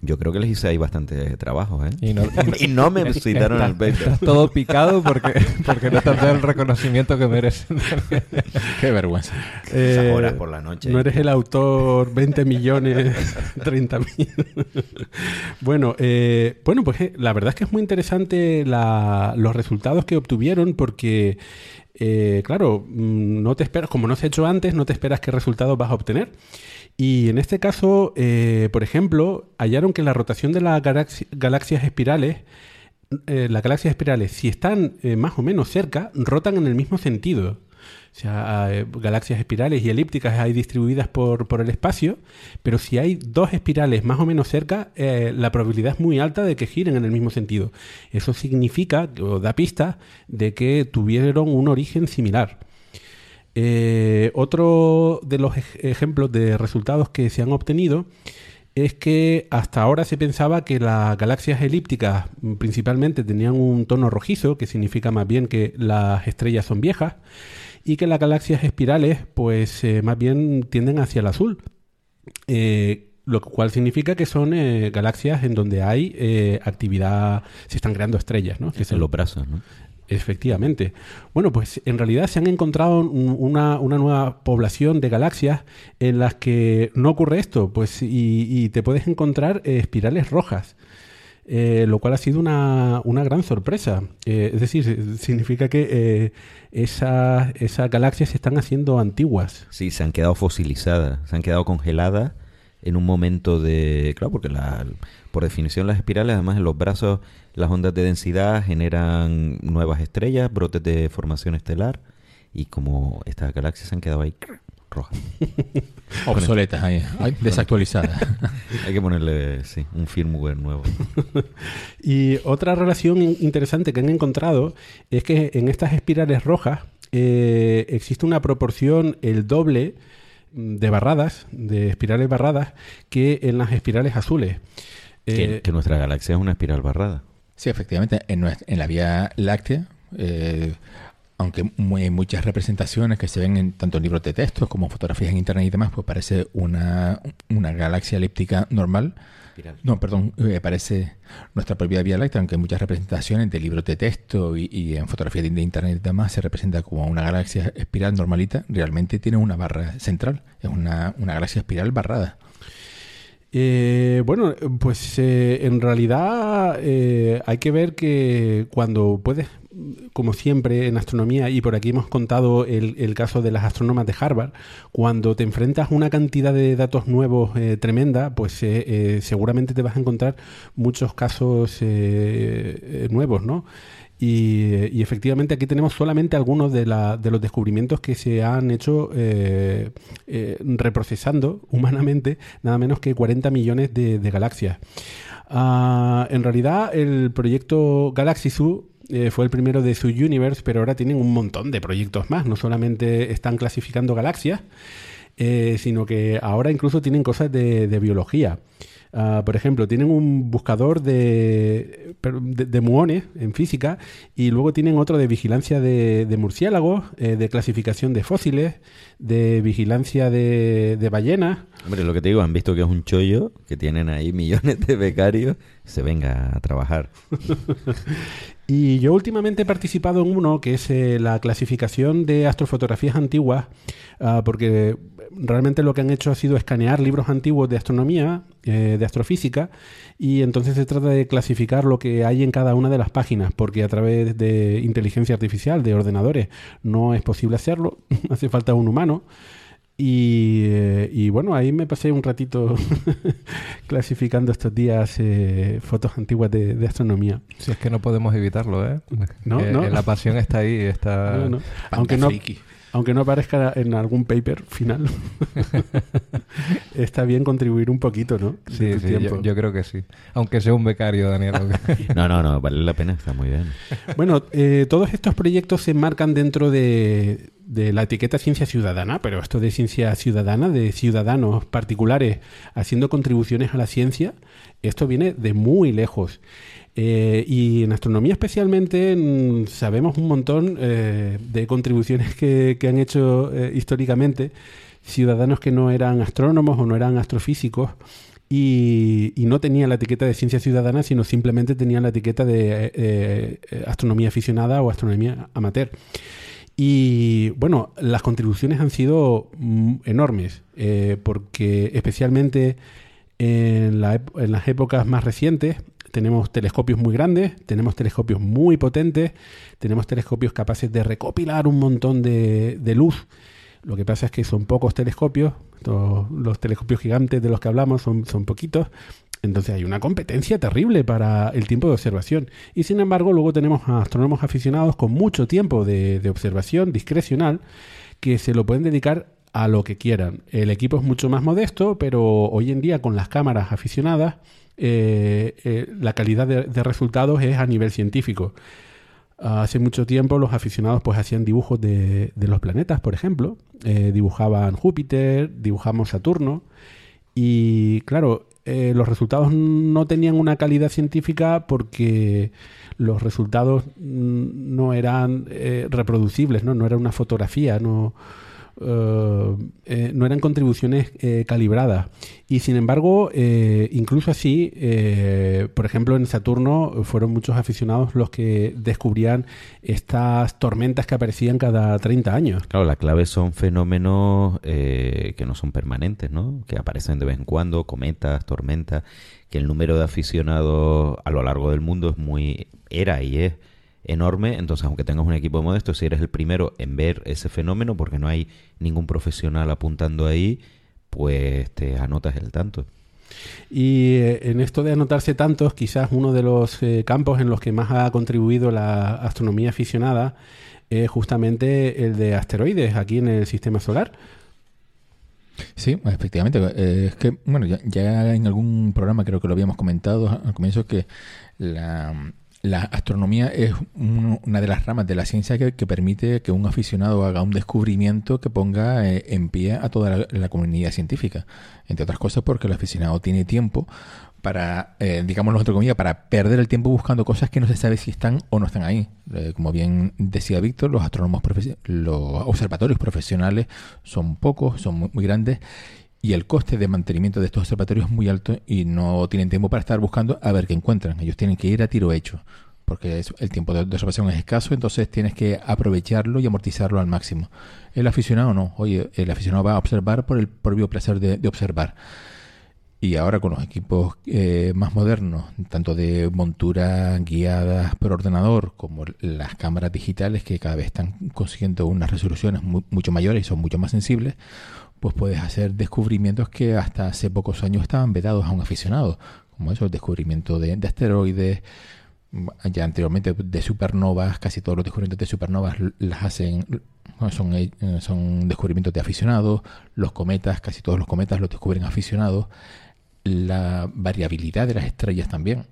Yo creo que les hice ahí bastante trabajo, ¿eh? Y no, Y no me citaron el paper. Estás todo picado porque, porque no te has dado el reconocimiento que merecen. Qué vergüenza. Esas Eh, horas por la noche. No eres el autor 20 millones, 30 mil. bueno, eh, bueno, pues eh, la verdad es que es muy interesante la- los resultados que obtuvieron porque eh, claro, mm, no te esperas, como no se ha hecho antes, no te esperas qué resultados vas a obtener. Y en este caso, eh, por ejemplo, hallaron que la rotación de las galaxi- galaxias espirales, eh, las galaxias espirales, si están eh, más o menos cerca, rotan en el mismo sentido. O sea, galaxias espirales y elípticas hay distribuidas por, el espacio, pero si hay dos espirales más o menos cerca, la probabilidad es muy alta de que giren en el mismo sentido. Eso significa, o da pista, de que tuvieron un origen similar. Eh, otro de los ej- ejemplos de resultados que se han obtenido es que hasta ahora se pensaba que las galaxias elípticas mm, principalmente tenían un tono rojizo, que significa más bien que las estrellas son viejas, y que las galaxias espirales pues eh, más bien tienden hacia el azul. Eh, lo cual significa que son eh, galaxias en donde hay eh, actividad, se están creando estrellas, ¿no? Que En son- los brazos, ¿no? Efectivamente. Bueno, pues en realidad se han encontrado un- una, una nueva población de galaxias en las que no ocurre esto, pues y, y te puedes encontrar eh, espirales rojas. eh, lo cual ha sido una, una gran sorpresa. Eh, es decir, significa que esas, esas galaxias se están haciendo antiguas. Sí, se han quedado fosilizadas, se han quedado congeladas en un momento de... Claro, porque la, por definición las espirales, además en los brazos, las ondas de densidad generan nuevas estrellas, brotes de formación estelar, y como estas galaxias se han quedado ahí rojas. Obsoletas, ahí, desactualizadas. Hay que ponerle, sí, un firmware nuevo. Y otra relación in- interesante que han encontrado es que en estas espirales rojas eh, existe una proporción el doble de barradas, de espirales barradas, que en las espirales azules. que, Eh, que nuestra galaxia es una espiral barrada. Sí, efectivamente, en, en la Vía Láctea, eh, aunque muy- hay muchas representaciones que se ven en tanto en libros de texto como fotografías en internet y demás, pues parece una, una galaxia elíptica normal. No, perdón, eh, parece nuestra propia Vía Láctea, aunque en muchas representaciones de libros de texto y, y en fotografías de, de internet y demás se representa como una galaxia espiral normalita, realmente tiene una barra central, es una, una galaxia espiral barrada. Eh, bueno, pues eh, en realidad eh, hay que ver que cuando puedes, como siempre en astronomía, y por aquí hemos contado el, caso de las astrónomas de Harvard, cuando te enfrentas a una cantidad de datos nuevos eh, tremenda, pues eh, eh, seguramente te vas a encontrar muchos casos nuevos, ¿no? Y, efectivamente aquí tenemos solamente algunos de, la- de los descubrimientos que se han hecho reprocesando humanamente nada menos que 40 millones de, de galaxias. Ah, en realidad el proyecto Galaxy Zoo eh, fue el primero de su Universe, pero ahora tienen un montón de proyectos más. No solamente están clasificando galaxias, eh, sino que ahora incluso tienen cosas de, de biología. Ah, por ejemplo, tienen un buscador de, de, de muones en física y luego tienen otro de vigilancia de, de murciélagos, eh, de clasificación de fósiles, de vigilancia de, de ballenas. Hombre, lo que te digo, han visto que es un chollo, que tienen ahí millones de becarios, se venga a trabajar. Y yo últimamente he participado en uno que es eh, la clasificación de astrofotografías antiguas, ah, porque realmente lo que han hecho ha sido escanear libros antiguos de astronomía, eh, de astrofísica, y entonces se trata de clasificar lo que hay en cada una de las páginas, porque a través de inteligencia artificial, de ordenadores, no es posible hacerlo, hace falta un humano. Y, eh, y bueno, ahí me pasé un ratito clasificando estos días eh, fotos antiguas de, de astronomía. Si es que no podemos evitarlo, ¿eh? No, Eh, no. La pasión está ahí, está... No, no. Aunque no, aunque no aparezca en algún paper final, está bien contribuir un poquito, ¿no? Sí, sí, yo creo que sí. Aunque sea un becario, Daniel. No, no, no, vale la pena, está muy bien. Bueno, eh, todos estos proyectos se enmarcan dentro de, de la etiqueta ciencia ciudadana, pero esto de ciencia ciudadana, de ciudadanos particulares haciendo contribuciones a la ciencia, esto viene de muy lejos. Eh, y en astronomía especialmente mm, sabemos un montón eh, de contribuciones que, que han hecho eh, históricamente ciudadanos que no eran astrónomos o no eran astrofísicos y, y no tenían la etiqueta de ciencia ciudadana, sino simplemente tenían la etiqueta de astronomía aficionada o astronomía amateur. Y bueno, las contribuciones han sido mm, enormes, porque especialmente en, la en las épocas más recientes Tenemos telescopios muy grandes, tenemos telescopios muy potentes, tenemos telescopios capaces de recopilar un montón de, de luz. Lo que pasa es que son pocos telescopios, los telescopios gigantes de los que hablamos son, son poquitos, entonces hay una competencia terrible para el tiempo de observación. Y sin embargo, luego tenemos astrónomos aficionados con mucho tiempo de, de observación discrecional que se lo pueden dedicar a lo que quieran. El equipo es mucho más modesto, pero hoy en día con las cámaras aficionadas, eh, eh, la calidad de, resultados es a nivel científico. Hace mucho tiempo los aficionados pues hacían dibujos de, los planetas, por ejemplo. Eh, dibujaban Júpiter, dibujamos Saturno. Y claro, los resultados no tenían una calidad científica porque los resultados mm, no eran reproducibles, ¿no? no era una fotografía, no, eh, eh, no eran contribuciones eh, calibradas. Y sin embargo, eh, incluso así, por ejemplo, en Saturno fueron muchos aficionados los que descubrían estas tormentas que aparecían cada 30 años. Claro, la clave son fenómenos que no son permanentes, ¿no? Que aparecen de vez en cuando, cometas, tormentas, que el número de aficionados a lo largo del mundo es muy, era y es enorme, entonces aunque tengas un equipo modesto, si eres el primero en ver ese fenómeno, porque no hay ningún profesional apuntando ahí, pues te anotas el tanto. Y eh, en esto de anotarse tantos, quizás uno de los eh, campos en los que más ha contribuido la astronomía aficionada es justamente el de asteroides aquí en el sistema solar. Sí, efectivamente. Eh, es que, bueno, ya, ya en algún programa creo que lo habíamos comentado al comienzo que la, la astronomía es un- una de las ramas de la ciencia que, que permite que un aficionado haga un descubrimiento que ponga eh, en pie a toda la, comunidad científica. Entre otras cosas porque el aficionado tiene tiempo para, eh, digámoslo entre comillas, para perder el tiempo buscando cosas que no se sabe si están o no están ahí. Eh, como bien decía Víctor, los astrónomos, los observatorios profesionales son pocos, son muy, muy grandes y el coste de mantenimiento de estos observatorios es muy alto y no tienen tiempo para estar buscando a ver qué encuentran. Ellos tienen que ir a tiro hecho porque el tiempo de, observación es escaso, entonces tienes que aprovecharlo y amortizarlo al máximo. El aficionado no, oye, el aficionado va a observar por el propio placer de, observar. Y ahora con los equipos eh, más modernos, tanto de montura guiadas por ordenador como las cámaras digitales que cada vez están consiguiendo unas resoluciones mu- mucho mayores y son mucho más sensibles, pues puedes hacer descubrimientos que hasta hace pocos años estaban vedados a un aficionado, como eso, el descubrimiento de, de asteroides, mm, ya anteriormente de supernovas, casi todos los descubrimientos de supernovas las hacen, son, eh, son descubrimientos de aficionados, los cometas, casi todos los cometas los descubren aficionados, la variabilidad de las estrellas también.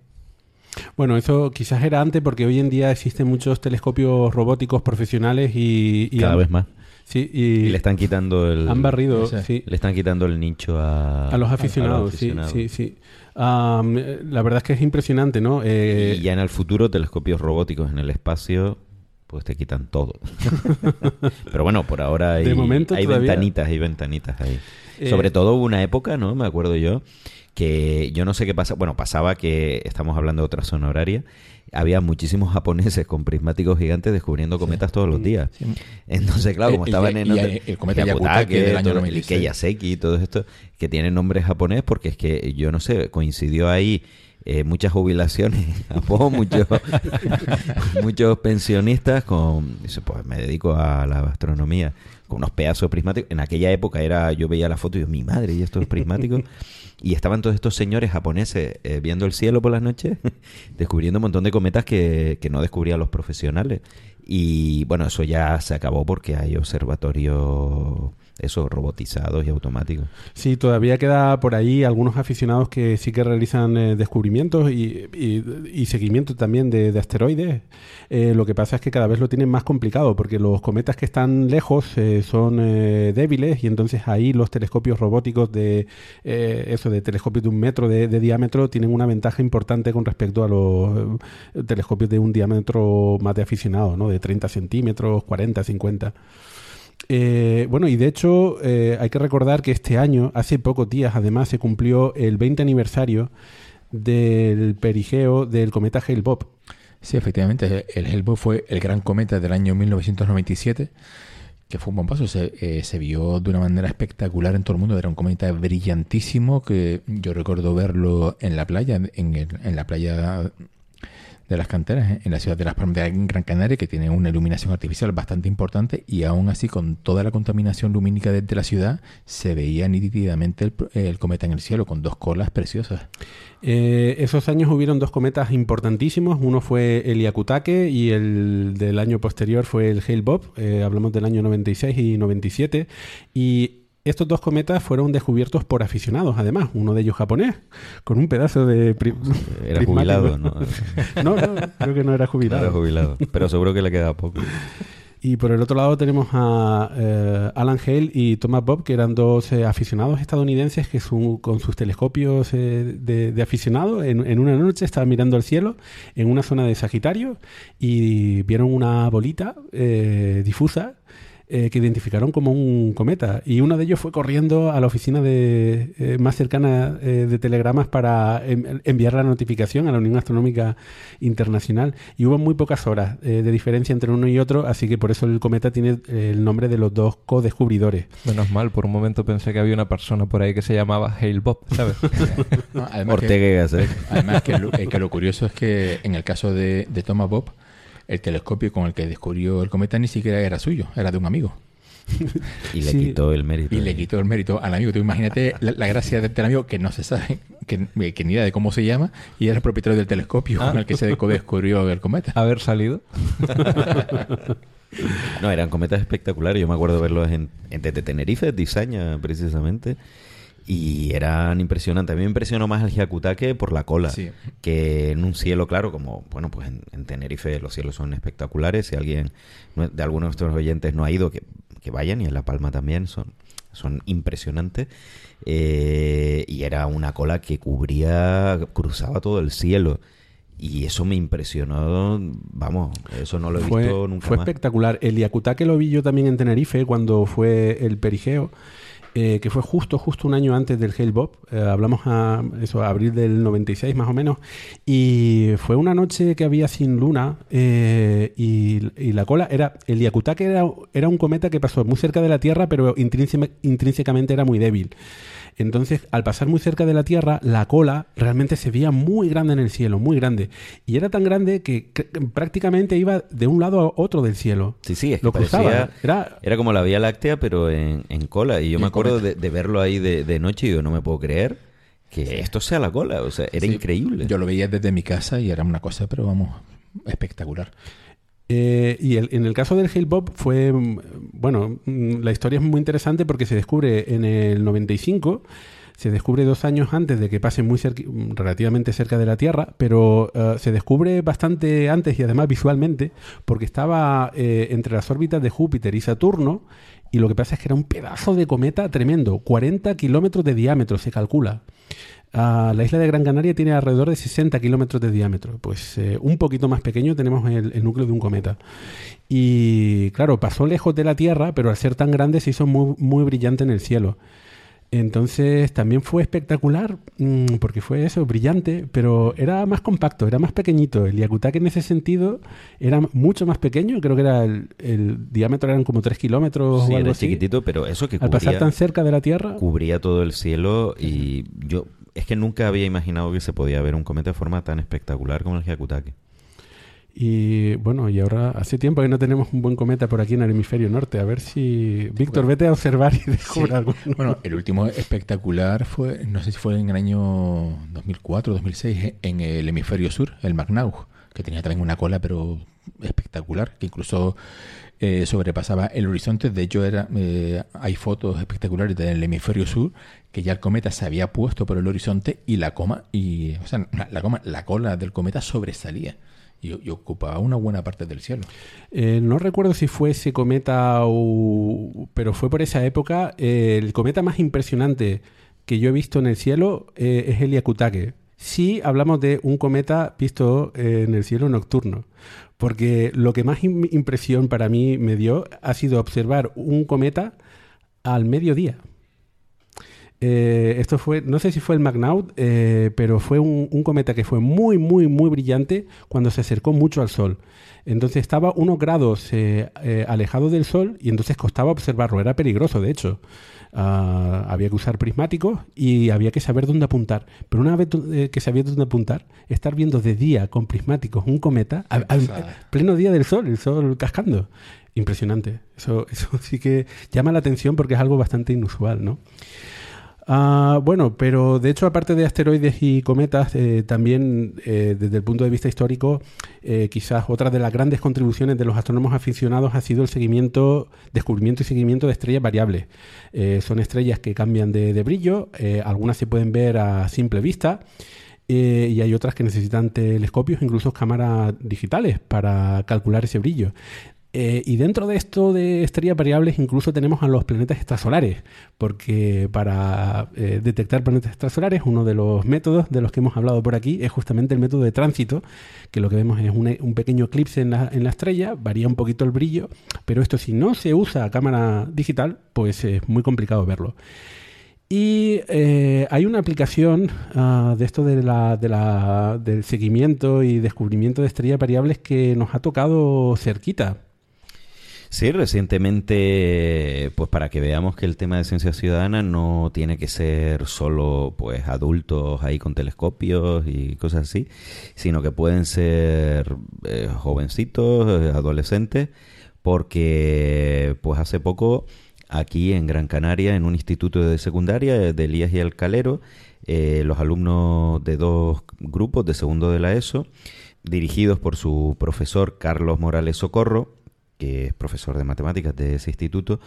Bueno, eso quizás era antes porque hoy en día existen muchos telescopios robóticos profesionales y... y Cada han- vez más. Sí, y, Y le están quitando el... han barrido, sí. Le están quitando el nicho a, A los aficionados, aficionados. sí, sí, sí. Eh, la verdad es que es impresionante, ¿no? Eh, Y ya en el futuro, telescopios robóticos en el espacio, pues te quitan todo. Pero bueno, por ahora hay, De momento hay todavía- ventanitas, hay ventanitas ahí. Eh, Sobre todo hubo una época, ¿no? Me acuerdo yo, que yo no sé qué pasa. Bueno, pasaba que estamos hablando de otra zona horaria. Había muchísimos japoneses con prismáticos gigantes descubriendo cometas todos los días. Sí. Entonces, claro, como El- estaban y- en y otro- el- el cometa Hyakutake del año todo- 96. el Keiyaseki y todo esto, que tienen nombre japonés porque es que, yo no sé, coincidió ahí eh, muchas jubilaciones en Japón, muchos, muchos pensionistas con, dice, pues me dedico a la astronomía, con unos pedazos prismáticos. En aquella época era, yo veía la foto y yo, mi madre, y estos prismáticos. y estaban todos estos señores japoneses eh, viendo el cielo por las noches, descubriendo un montón de cometas que, que no descubrían los profesionales. Y bueno, eso ya se acabó porque hay observatorios, eso, robotizados y automáticos. Sí, todavía queda por ahí algunos aficionados que sí que realizan eh, descubrimientos y, seguimiento también de, de asteroides. Eh, lo que pasa es que cada vez lo tienen más complicado porque los cometas que están lejos eh, son eh, débiles y entonces ahí los telescopios robóticos de eso de telescopios de un metro de, de diámetro tienen una ventaja importante con respecto a los telescopios de un diámetro más de aficionado, ¿no? De 30 centímetros, 40, 50. Eh, bueno, y de hecho eh, hay que recordar que este año, hace pocos días además, se cumplió el 20 aniversario del perigeo del cometa Hale-Bopp. Sí, efectivamente, el Hale-Bopp fue el gran cometa del año 1997 que fue un bombazo. Se, eh, se vio de una manera espectacular en todo el mundo. Era un cometa brillantísimo que yo recuerdo verlo en la playa, en la playa de las canteras, ¿eh? en la ciudad de Las Palmas de Gran Canaria, que tiene una iluminación artificial bastante importante y aún así con toda la contaminación lumínica de, de la ciudad se veía nítidamente el, el cometa en el cielo con dos colas preciosas. Eh, esos años hubieron dos cometas importantísimos. Uno fue el Yakutake y el del año posterior fue el Hale Bob. Eh, hablamos del año 96 y 97. Y estos dos cometas fueron descubiertos por aficionados, además. Uno de ellos japonés, con un pedazo de. pri- Era jubilado, ¿no? no, no, creo que no era No jubilado. era jubilado. Pero seguro que le queda poco. Y por el otro lado tenemos a eh, Alan Hale y Thomas Bob, que eran dos eh, aficionados estadounidenses que su- con sus telescopios eh, de, de aficionado en, en una noche estaban mirando al cielo en una zona de Sagitario y vieron una bolita difusa eh, que identificaron como un cometa. Y uno de ellos fue corriendo a la oficina de, eh, más cercana eh, de telegramas para en- enviar la notificación a la Unión Astronómica Internacional. Y hubo muy pocas horas eh, de diferencia entre uno y otro, así que por eso el cometa tiene eh, el nombre de los dos co-descubridores. Menos mal, por un momento pensé que había una persona por ahí que se llamaba Hale Bob, ¿sabes? ¿no? Además que-. Además que lo, eh, que lo curioso es que en el caso de, de Thomas Bob, el telescopio con el que descubrió el cometa ni siquiera era suyo, era de un amigo. Y le Sí. quitó el mérito. Y le quitó el mérito al amigo. Tú imagínate la, la gracia de- del amigo que no se sabe, que, que ni idea de cómo se llama, y era el propietario del telescopio con el que se descubrió el cometa. Haber salido. No, eran cometas espectaculares. Yo me acuerdo verlos en, en desde Tenerife, Diseña, precisamente. Y eran impresionantes. A mí me impresionó más el Hyakutake por la cola. Sí. Que en un cielo, claro, como, bueno, pues en, en Tenerife los cielos son espectaculares. Si alguien de algunos de nuestros oyentes no ha ido, que, que vayan. Y en La Palma también son, son impresionantes. Eh, y era una cola que cubría, cruzaba todo el cielo. Y eso me impresionó, vamos, eso no lo he Fue, visto nunca fue más. espectacular. El Yakutake lo vi yo también en Tenerife cuando fue el Perigeo, eh, que fue justo, justo un año antes del Hale Bob. Eh, hablamos a eso, a abril del 96 más o menos. Y fue una noche que había sin luna eh, y, y la cola era... El Yakutake era, era un cometa que pasó muy cerca de la Tierra, pero intrínse- intrínsecamente era muy débil. Entonces, al pasar muy cerca de la Tierra, la cola realmente se veía muy grande en el cielo, muy grande. Y era tan grande que prácticamente iba de un lado a otro del cielo. Sí, sí, es que Lo cruzaba. parecía- Era, Era como la Vía Láctea, pero en, en cola. Y yo me acuerdo de, verlo ahí de, de noche y yo no me puedo creer que esto sea la cola. O sea, era Sí, increíble. Yo lo veía desde mi casa y era una cosa, pero vamos, espectacular. Eh, y el- en el caso del Hale Bob fue, mm, bueno, mm, la historia es muy interesante porque se descubre en el 95, se descubre dos años antes de que pase muy mm, relativamente cerca de la Tierra, pero eh, se descubre bastante antes y además visualmente porque estaba eh, entre las órbitas de Júpiter y Saturno y lo que pasa es que era un pedazo de cometa tremendo, 40 kilómetros de diámetro se calcula. Ah, la isla de Gran Canaria tiene alrededor de 60 kilómetros de diámetro. Pues eh, un poquito más pequeño tenemos el, el núcleo de un cometa. Y claro, pasó lejos de la Tierra, pero al ser tan grande se hizo muy, muy brillante en el cielo. Entonces también fue espectacular, mm, porque fue eso, brillante, pero era más compacto, era más pequeñito. El Yakutake en ese sentido era mucho más pequeño, creo que era el, el diámetro eran como 3 kilómetros sí, o algo era así. chiquitito, pero eso que Al pasar tan cerca de la Tierra, cubría todo el cielo. Y yo es que nunca había imaginado que se podía ver un cometa de forma tan espectacular como el Hyakutake. Y bueno, y ahora hace tiempo que no tenemos un buen cometa por aquí en el hemisferio norte. A ver si. Víctor, vete a observar y descubre Sí. alguno. Bueno, el último espectacular fue, no sé si fue en el año 2004 2006, en el hemisferio sur, el Magnaug, que tenía también una cola, pero espectacular, que incluso eh, sobrepasaba el horizonte. De hecho, era, eh, hay fotos espectaculares del hemisferio sur que ya el cometa se había puesto por el horizonte y la coma, y, o sea, la, coma, la cola del cometa sobresalía. Y, ocupaba una buena parte del cielo. Eh, no recuerdo si fue ese cometa o. Pero fue por esa época. Eh, el cometa más impresionante que yo he visto en el cielo es el Yakutake. Sí hablamos de un cometa visto en el cielo nocturno. Porque lo que más im- impresión para mí me dio ha sido observar un cometa al mediodía. Eh, esto fue, no sé si fue el Magnaut, eh, pero fue un, cometa que fue muy, muy, muy brillante cuando se acercó mucho al Sol. Entonces estaba unos grados eh, alejado del Sol y entonces costaba observarlo. Era peligroso, de hecho. Ah, había que usar prismáticos y había que saber dónde apuntar. Pero una vez eh, que sabías dónde apuntar, estar viendo de día con prismáticos un cometa, a- a- pasada. pleno día del Sol, el Sol cascando. Impresionante. Eso, eso sí que llama la atención porque es algo bastante inusual, ¿no? Ah, bueno, pero de hecho, aparte de asteroides y cometas, eh, también eh, desde el punto de vista histórico, eh, quizás otra de las grandes contribuciones de los astrónomos aficionados ha sido el seguimiento, descubrimiento y seguimiento de estrellas variables. Son estrellas que cambian de, brillo, algunas se pueden ver a simple vista. y hay otras que necesitan telescopios, incluso cámaras digitales para calcular ese brillo. Eh, y dentro de esto de estrellas variables incluso tenemos a los planetas extrasolares, porque para eh, detectar planetas extrasolares uno de los métodos de los que hemos hablado por aquí es justamente el método de tránsito, que lo que vemos es un, pequeño eclipse en la, estrella, varía un poquito el brillo, pero esto si no se usa cámara digital, pues es muy complicado verlo. Y eh, hay una aplicación ah, de esto de la- del seguimiento y descubrimiento de estrellas variables que nos ha tocado cerquita. Sí, recientemente, pues para que veamos que el tema de ciencia ciudadana no tiene que ser solo pues adultos ahí con telescopios y cosas así, sino que pueden ser eh, jovencitos, eh, adolescentes, porque pues hace poco aquí en Gran Canaria, en un instituto de secundaria eh, de Elías y Alcalero, los alumnos de dos grupos de segundo de la ESO, dirigidos por su profesor Carlos Morales Socorro, que es profesor de matemáticas de ese instituto,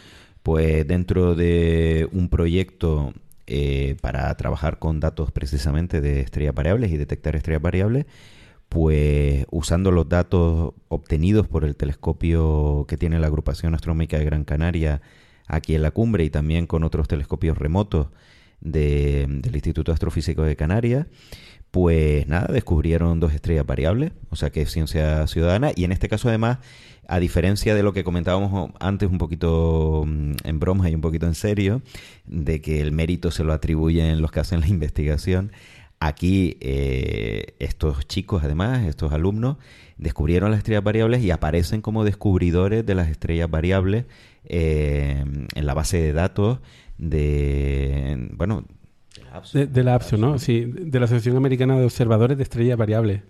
pues dentro de un proyecto eh, para trabajar con datos precisamente de estrellas variables y detectar estrellas variables, pues usando los datos obtenidos por el telescopio que tiene la agrupación astronómica de Gran Canaria aquí en la cumbre y también con otros telescopios remotos de- del Instituto Astrofísico de Canarias, pues nada, descubrieron dos estrellas variables, o sea que es ciencia ciudadana y en este caso además, a diferencia de lo que comentábamos antes un poquito mm, en broma y un poquito en serio, de que el mérito se lo atribuyen los que hacen la investigación, aquí eh, estos chicos además, estos alumnos, descubrieron las estrellas variables y aparecen como descubridores de las estrellas variables eh, en la base de datos de, bueno, de la APSO. De, de la APSO, ¿no? Sí, de la Asociación Americana de Observadores de Estrellas Variables.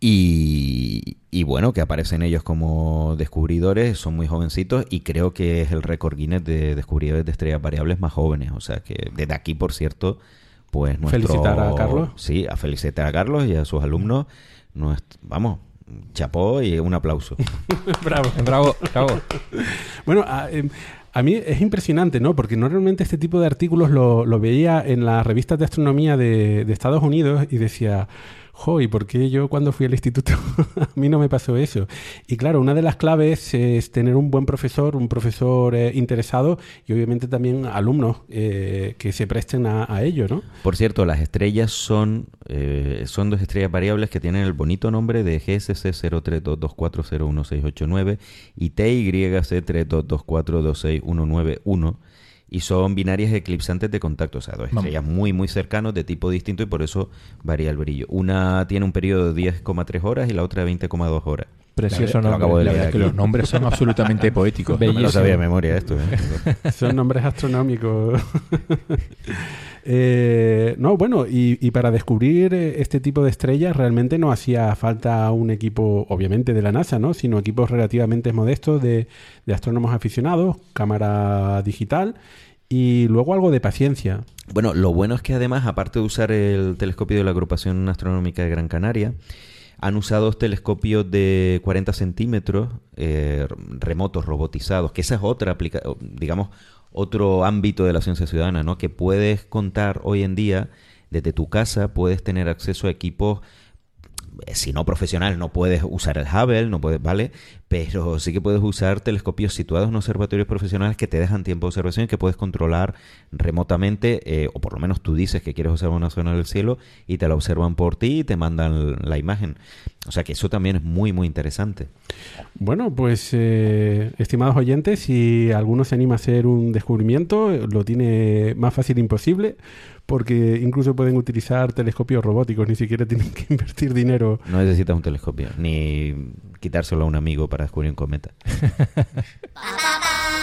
Y, y bueno, que aparecen ellos como descubridores, son muy jovencitos y creo que es el récord Guinness de descubridores de estrellas variables más jóvenes. O sea que desde aquí, por cierto, pues nuestro... Felicitar a Carlos. Sí, a felicitar a Carlos y a sus alumnos. Vamos, chapó y un aplauso. Bravo. Bravo, bravo. Bueno, a, em, a mí es impresionante, ¿no? Porque normalmente este tipo de artículos lo, veía en las revistas de astronomía de Estados Unidos y decía, jo, ¿y por qué yo cuando fui al instituto a mí no me pasó eso? Y claro, una de las claves es tener un buen profesor, un profesor eh, interesado y obviamente también alumnos eh, que se presten a, a ello, ¿no? Por cierto, las estrellas son, eh, son dos estrellas variables que tienen el bonito nombre de GSC 0322401689 y TYC 3224261191 y son binarias eclipsantes de contacto, o sea, dos Vamos. estrellas muy muy cercanos de tipo distinto y por eso varía el brillo. Una tiene un periodo de 10,3 horas y la otra 20,2 horas. Precioso nombre. acabo de La leer verdad es que los nombres son absolutamente poéticos. No me lo Bellísimo. sabía de memoria esto. ¿eh? Son nombres astronómicos. Eh, no, bueno, y, para descubrir eh, este tipo de estrellas realmente no hacía falta un equipo, obviamente, de la NASA, ¿no? Sino equipos relativamente modestos de, de astrónomos aficionados, cámara digital y luego algo de paciencia. Bueno, lo bueno es que además, aparte de usar el telescopio de la Agrupación Astronómica de Gran Canaria, han usado telescopios de 40 centímetros eh, remotos, robotizados, que esa es otra aplicación, digamos, otro ámbito de la ciencia ciudadana, ¿no? Que puedes contar hoy en día desde tu casa, puedes tener acceso a equipos eh, si no profesional, no puedes usar el Hubble, no puedes, ¿vale? Pero sí que puedes usar telescopios situados en observatorios profesionales que te dejan tiempo de observación y que puedes controlar remotamente, eh, o por lo menos tú dices que quieres observar una zona del cielo y te la observan por ti y te mandan la imagen. O sea que eso también es muy, muy interesante. Bueno, pues eh, estimados oyentes, si alguno se anima a hacer un descubrimiento, lo tiene más fácil imposible, porque incluso pueden utilizar telescopios robóticos, ni siquiera tienen que invertir dinero. No necesitas un telescopio, ni quitárselo a un amigo para descubrir un cometa.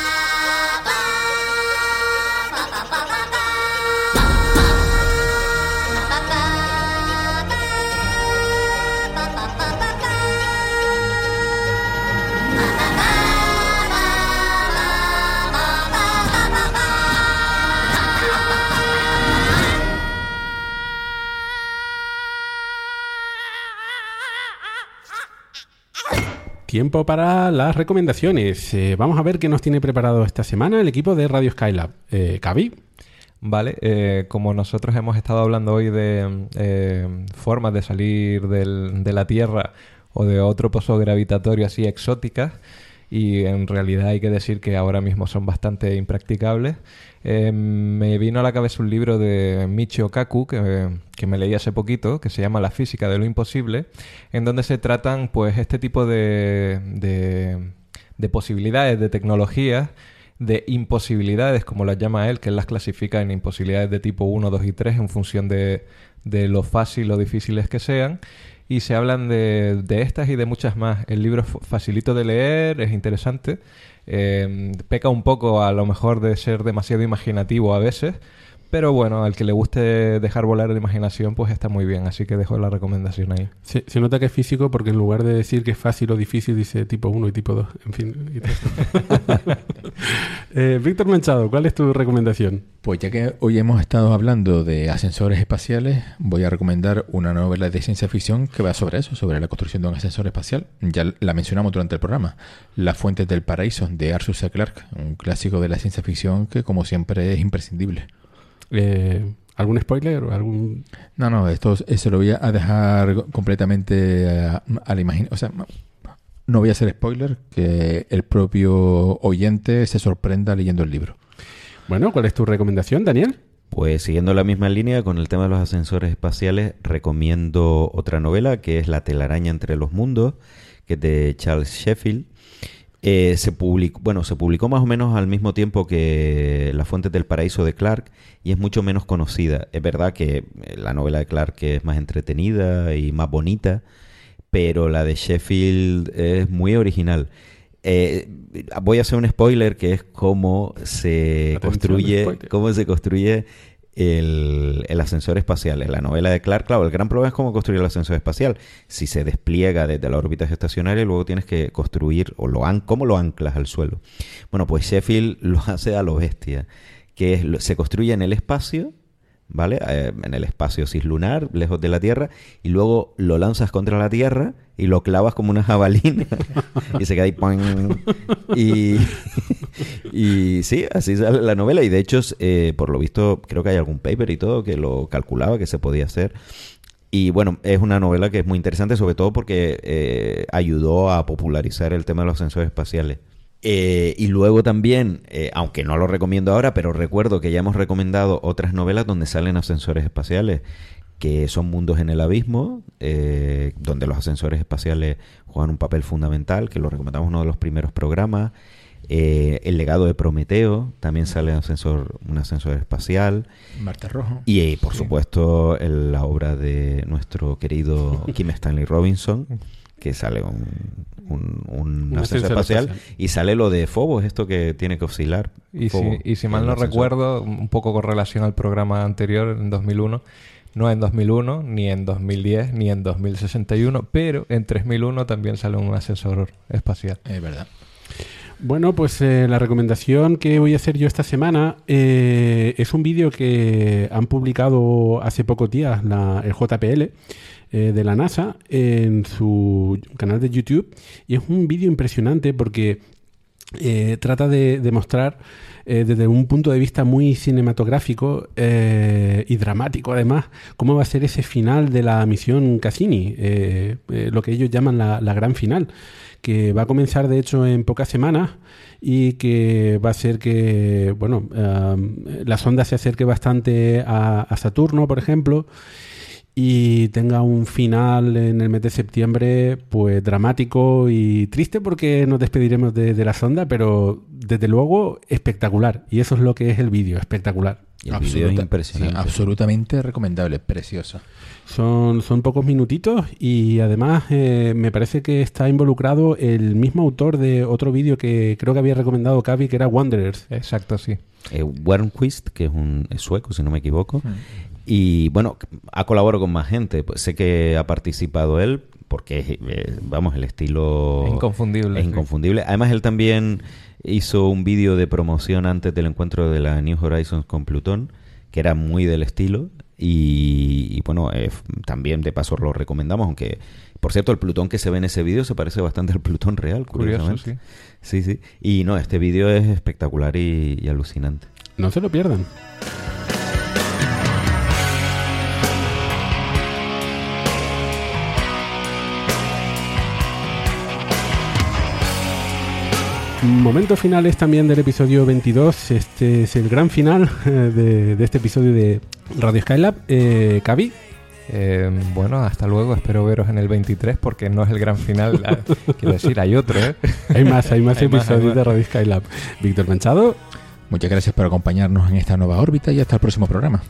Tiempo para las recomendaciones. Eh, vamos a ver qué nos tiene preparado esta semana el equipo de Radio Skylab. Eh, Vale, eh, como nosotros hemos estado hablando hoy de eh, formas de salir del- de la Tierra o de otro pozo gravitatorio así exóticas, y en realidad hay que decir que ahora mismo son bastante impracticables, eh, me vino a la cabeza un libro de Michio Kaku que, que me leí hace poquito, que se llama La física de lo imposible, en donde se tratan pues este tipo de, de, de posibilidades, de tecnologías, de imposibilidades, como las llama él, que él las clasifica en imposibilidades de tipo 1, 2 y 3 en función de, de lo fácil o difíciles que sean. Y se hablan de, de estas y de muchas más. El libro es facilito de leer, es interesante. Eh, peca un poco a lo mejor de ser demasiado imaginativo a veces. Pero bueno, al que le guste dejar volar la imaginación, pues está muy bien. Así que dejo la recomendación ahí. se, se nota que es físico porque en lugar de decir que es fácil o difícil, dice tipo 1 y tipo 2. En fin. y tal. Eh, Víctor Manchado, ¿cuál es tu recomendación? Pues ya que hoy hemos estado hablando de ascensores espaciales, voy a recomendar una novela de ciencia ficción que va sobre eso, sobre la construcción de un ascensor espacial. Ya la mencionamos durante el programa. Las fuentes del paraíso, de Arthur C. Clarke, un clásico de la ciencia ficción que como siempre es imprescindible. Eh, ¿Algún spoiler o algún...? No, no, esto se lo voy a dejar completamente a, a la imaginación. O sea, no- no voy a hacer spoiler, que el propio oyente se sorprenda leyendo el libro. Bueno, ¿cuál es tu recomendación, Daniel? Pues siguiendo la misma línea con el tema de los ascensores espaciales, recomiendo otra novela que es La telaraña entre los mundos, que es de Charles Sheffield. Eh, se publicó, bueno, se publicó más o menos al mismo tiempo que Las Fuentes del Paraíso de Clark y es mucho menos conocida. Es verdad que eh, la novela de Clark es más entretenida y más bonita, pero la de Sheffield es muy original. Eh, voy a hacer un spoiler que es cómo se Atención, construye, cómo se construye el, ascensor espacial. En la novela de Clark, claro, el gran problema es cómo construir el ascensor espacial. Si se despliega desde la órbita estacionaria, luego tienes que construir, o lo an cómo lo anclas al suelo. Bueno, pues Sheffield lo hace a lo bestia, que se construye en el espacio, ¿vale? Eh, en el espacio cislunar, lejos de la Tierra, y luego lo lanzas contra la Tierra y lo clavas como una jabalina y se queda ahí. ¡poing! Y, y sí, así sale la novela. Y de hecho, eh, por lo visto, creo que hay algún paper y todo que lo calculaba que se podía hacer. Y bueno, es una novela que es muy interesante, sobre todo porque eh, ayudó a popularizar el tema de los sensores espaciales. Eh, y luego también, eh, aunque no lo recomiendo ahora, pero recuerdo que ya hemos recomendado otras novelas donde salen ascensores espaciales, que son mundos en el abismo, eh, donde los ascensores espaciales juegan un papel fundamental, que lo recomendamos en uno de los primeros programas. El legado de Prometeo, también sale un ascensor, un ascensor espacial. Marta Rojo. Y por supuesto el- la obra de nuestro querido Kim Stanley Robinson, que sale un, un, un espacial, espacial. y sale lo de Phobos, esto que tiene que oscilar. Y si, y si mal no ascensor. recuerdo, un poco con relación al programa anterior, en 2001, no en 2001, ni en 2010, ni en 2061, pero en 3001 también sale un ascensor espacial. Es verdad. Bueno, pues eh, la recomendación que voy a hacer yo esta semana eh, es un vídeo que han publicado hace pocos días la, el JPL eh, de la NASA en su canal de YouTube. Y es un vídeo impresionante porque eh, trata de, de mostrar eh, desde un punto de vista muy cinematográfico eh, y dramático además cómo va a ser ese final de la misión Cassini, eh, lo que ellos llaman la, la gran final, que va a comenzar de hecho en pocas semanas y que va a ser que, bueno, la sonda se acerque bastante a, a Saturno, por ejemplo, y tenga un final en el mes de septiembre, pues dramático y triste porque nos despediremos de, de la sonda, pero desde luego espectacular. Y eso es lo que es el vídeo, espectacular. Y el es impresionante. sí, absolutamente recomendable, precioso. Son, son pocos minutitos y además eh, me parece que está involucrado el mismo autor de otro vídeo que creo que había recomendado Cavi, que era Wanderers. Exacto, sí. eh, Wernquist, que es un es sueco, si no me equivoco. Y bueno, ha colaborado con más gente. Pues sé que ha participado él, porque es, eh, vamos, el estilo Es inconfundible, Es sí. inconfundible. Además, él también hizo un vídeo de promoción antes del encuentro de la New Horizons con Plutón, que era muy del estilo. Y, y bueno, eh, también de paso lo recomendamos, aunque, por cierto, el Plutón que se ve en ese vídeo se parece bastante al Plutón real, Curioso, curiosamente. Sí, sí. Y no, este vídeo es espectacular y, y alucinante. No se lo pierdan. Momentos finales también del episodio 22. Este es el gran final eh, de, de este episodio de Radio Skylab. Eh, Cavi, Eh, bueno, hasta luego. Espero veros en el 23 porque no es el gran final. Ah, Quiero decir, hay otro, ¿eh? hay más, hay más Hay más, hay episodios más. de Radio Skylab. Víctor Manchado, Muchas gracias por acompañarnos en esta nueva órbita y hasta el próximo programa.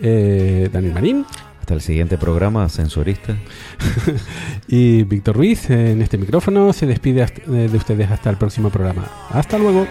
eh, Daniel Marín Hasta el siguiente programa, Ascensorista. y Víctor Ruiz en este micrófono se despide hasta- de ustedes hasta el próximo programa. Hasta luego.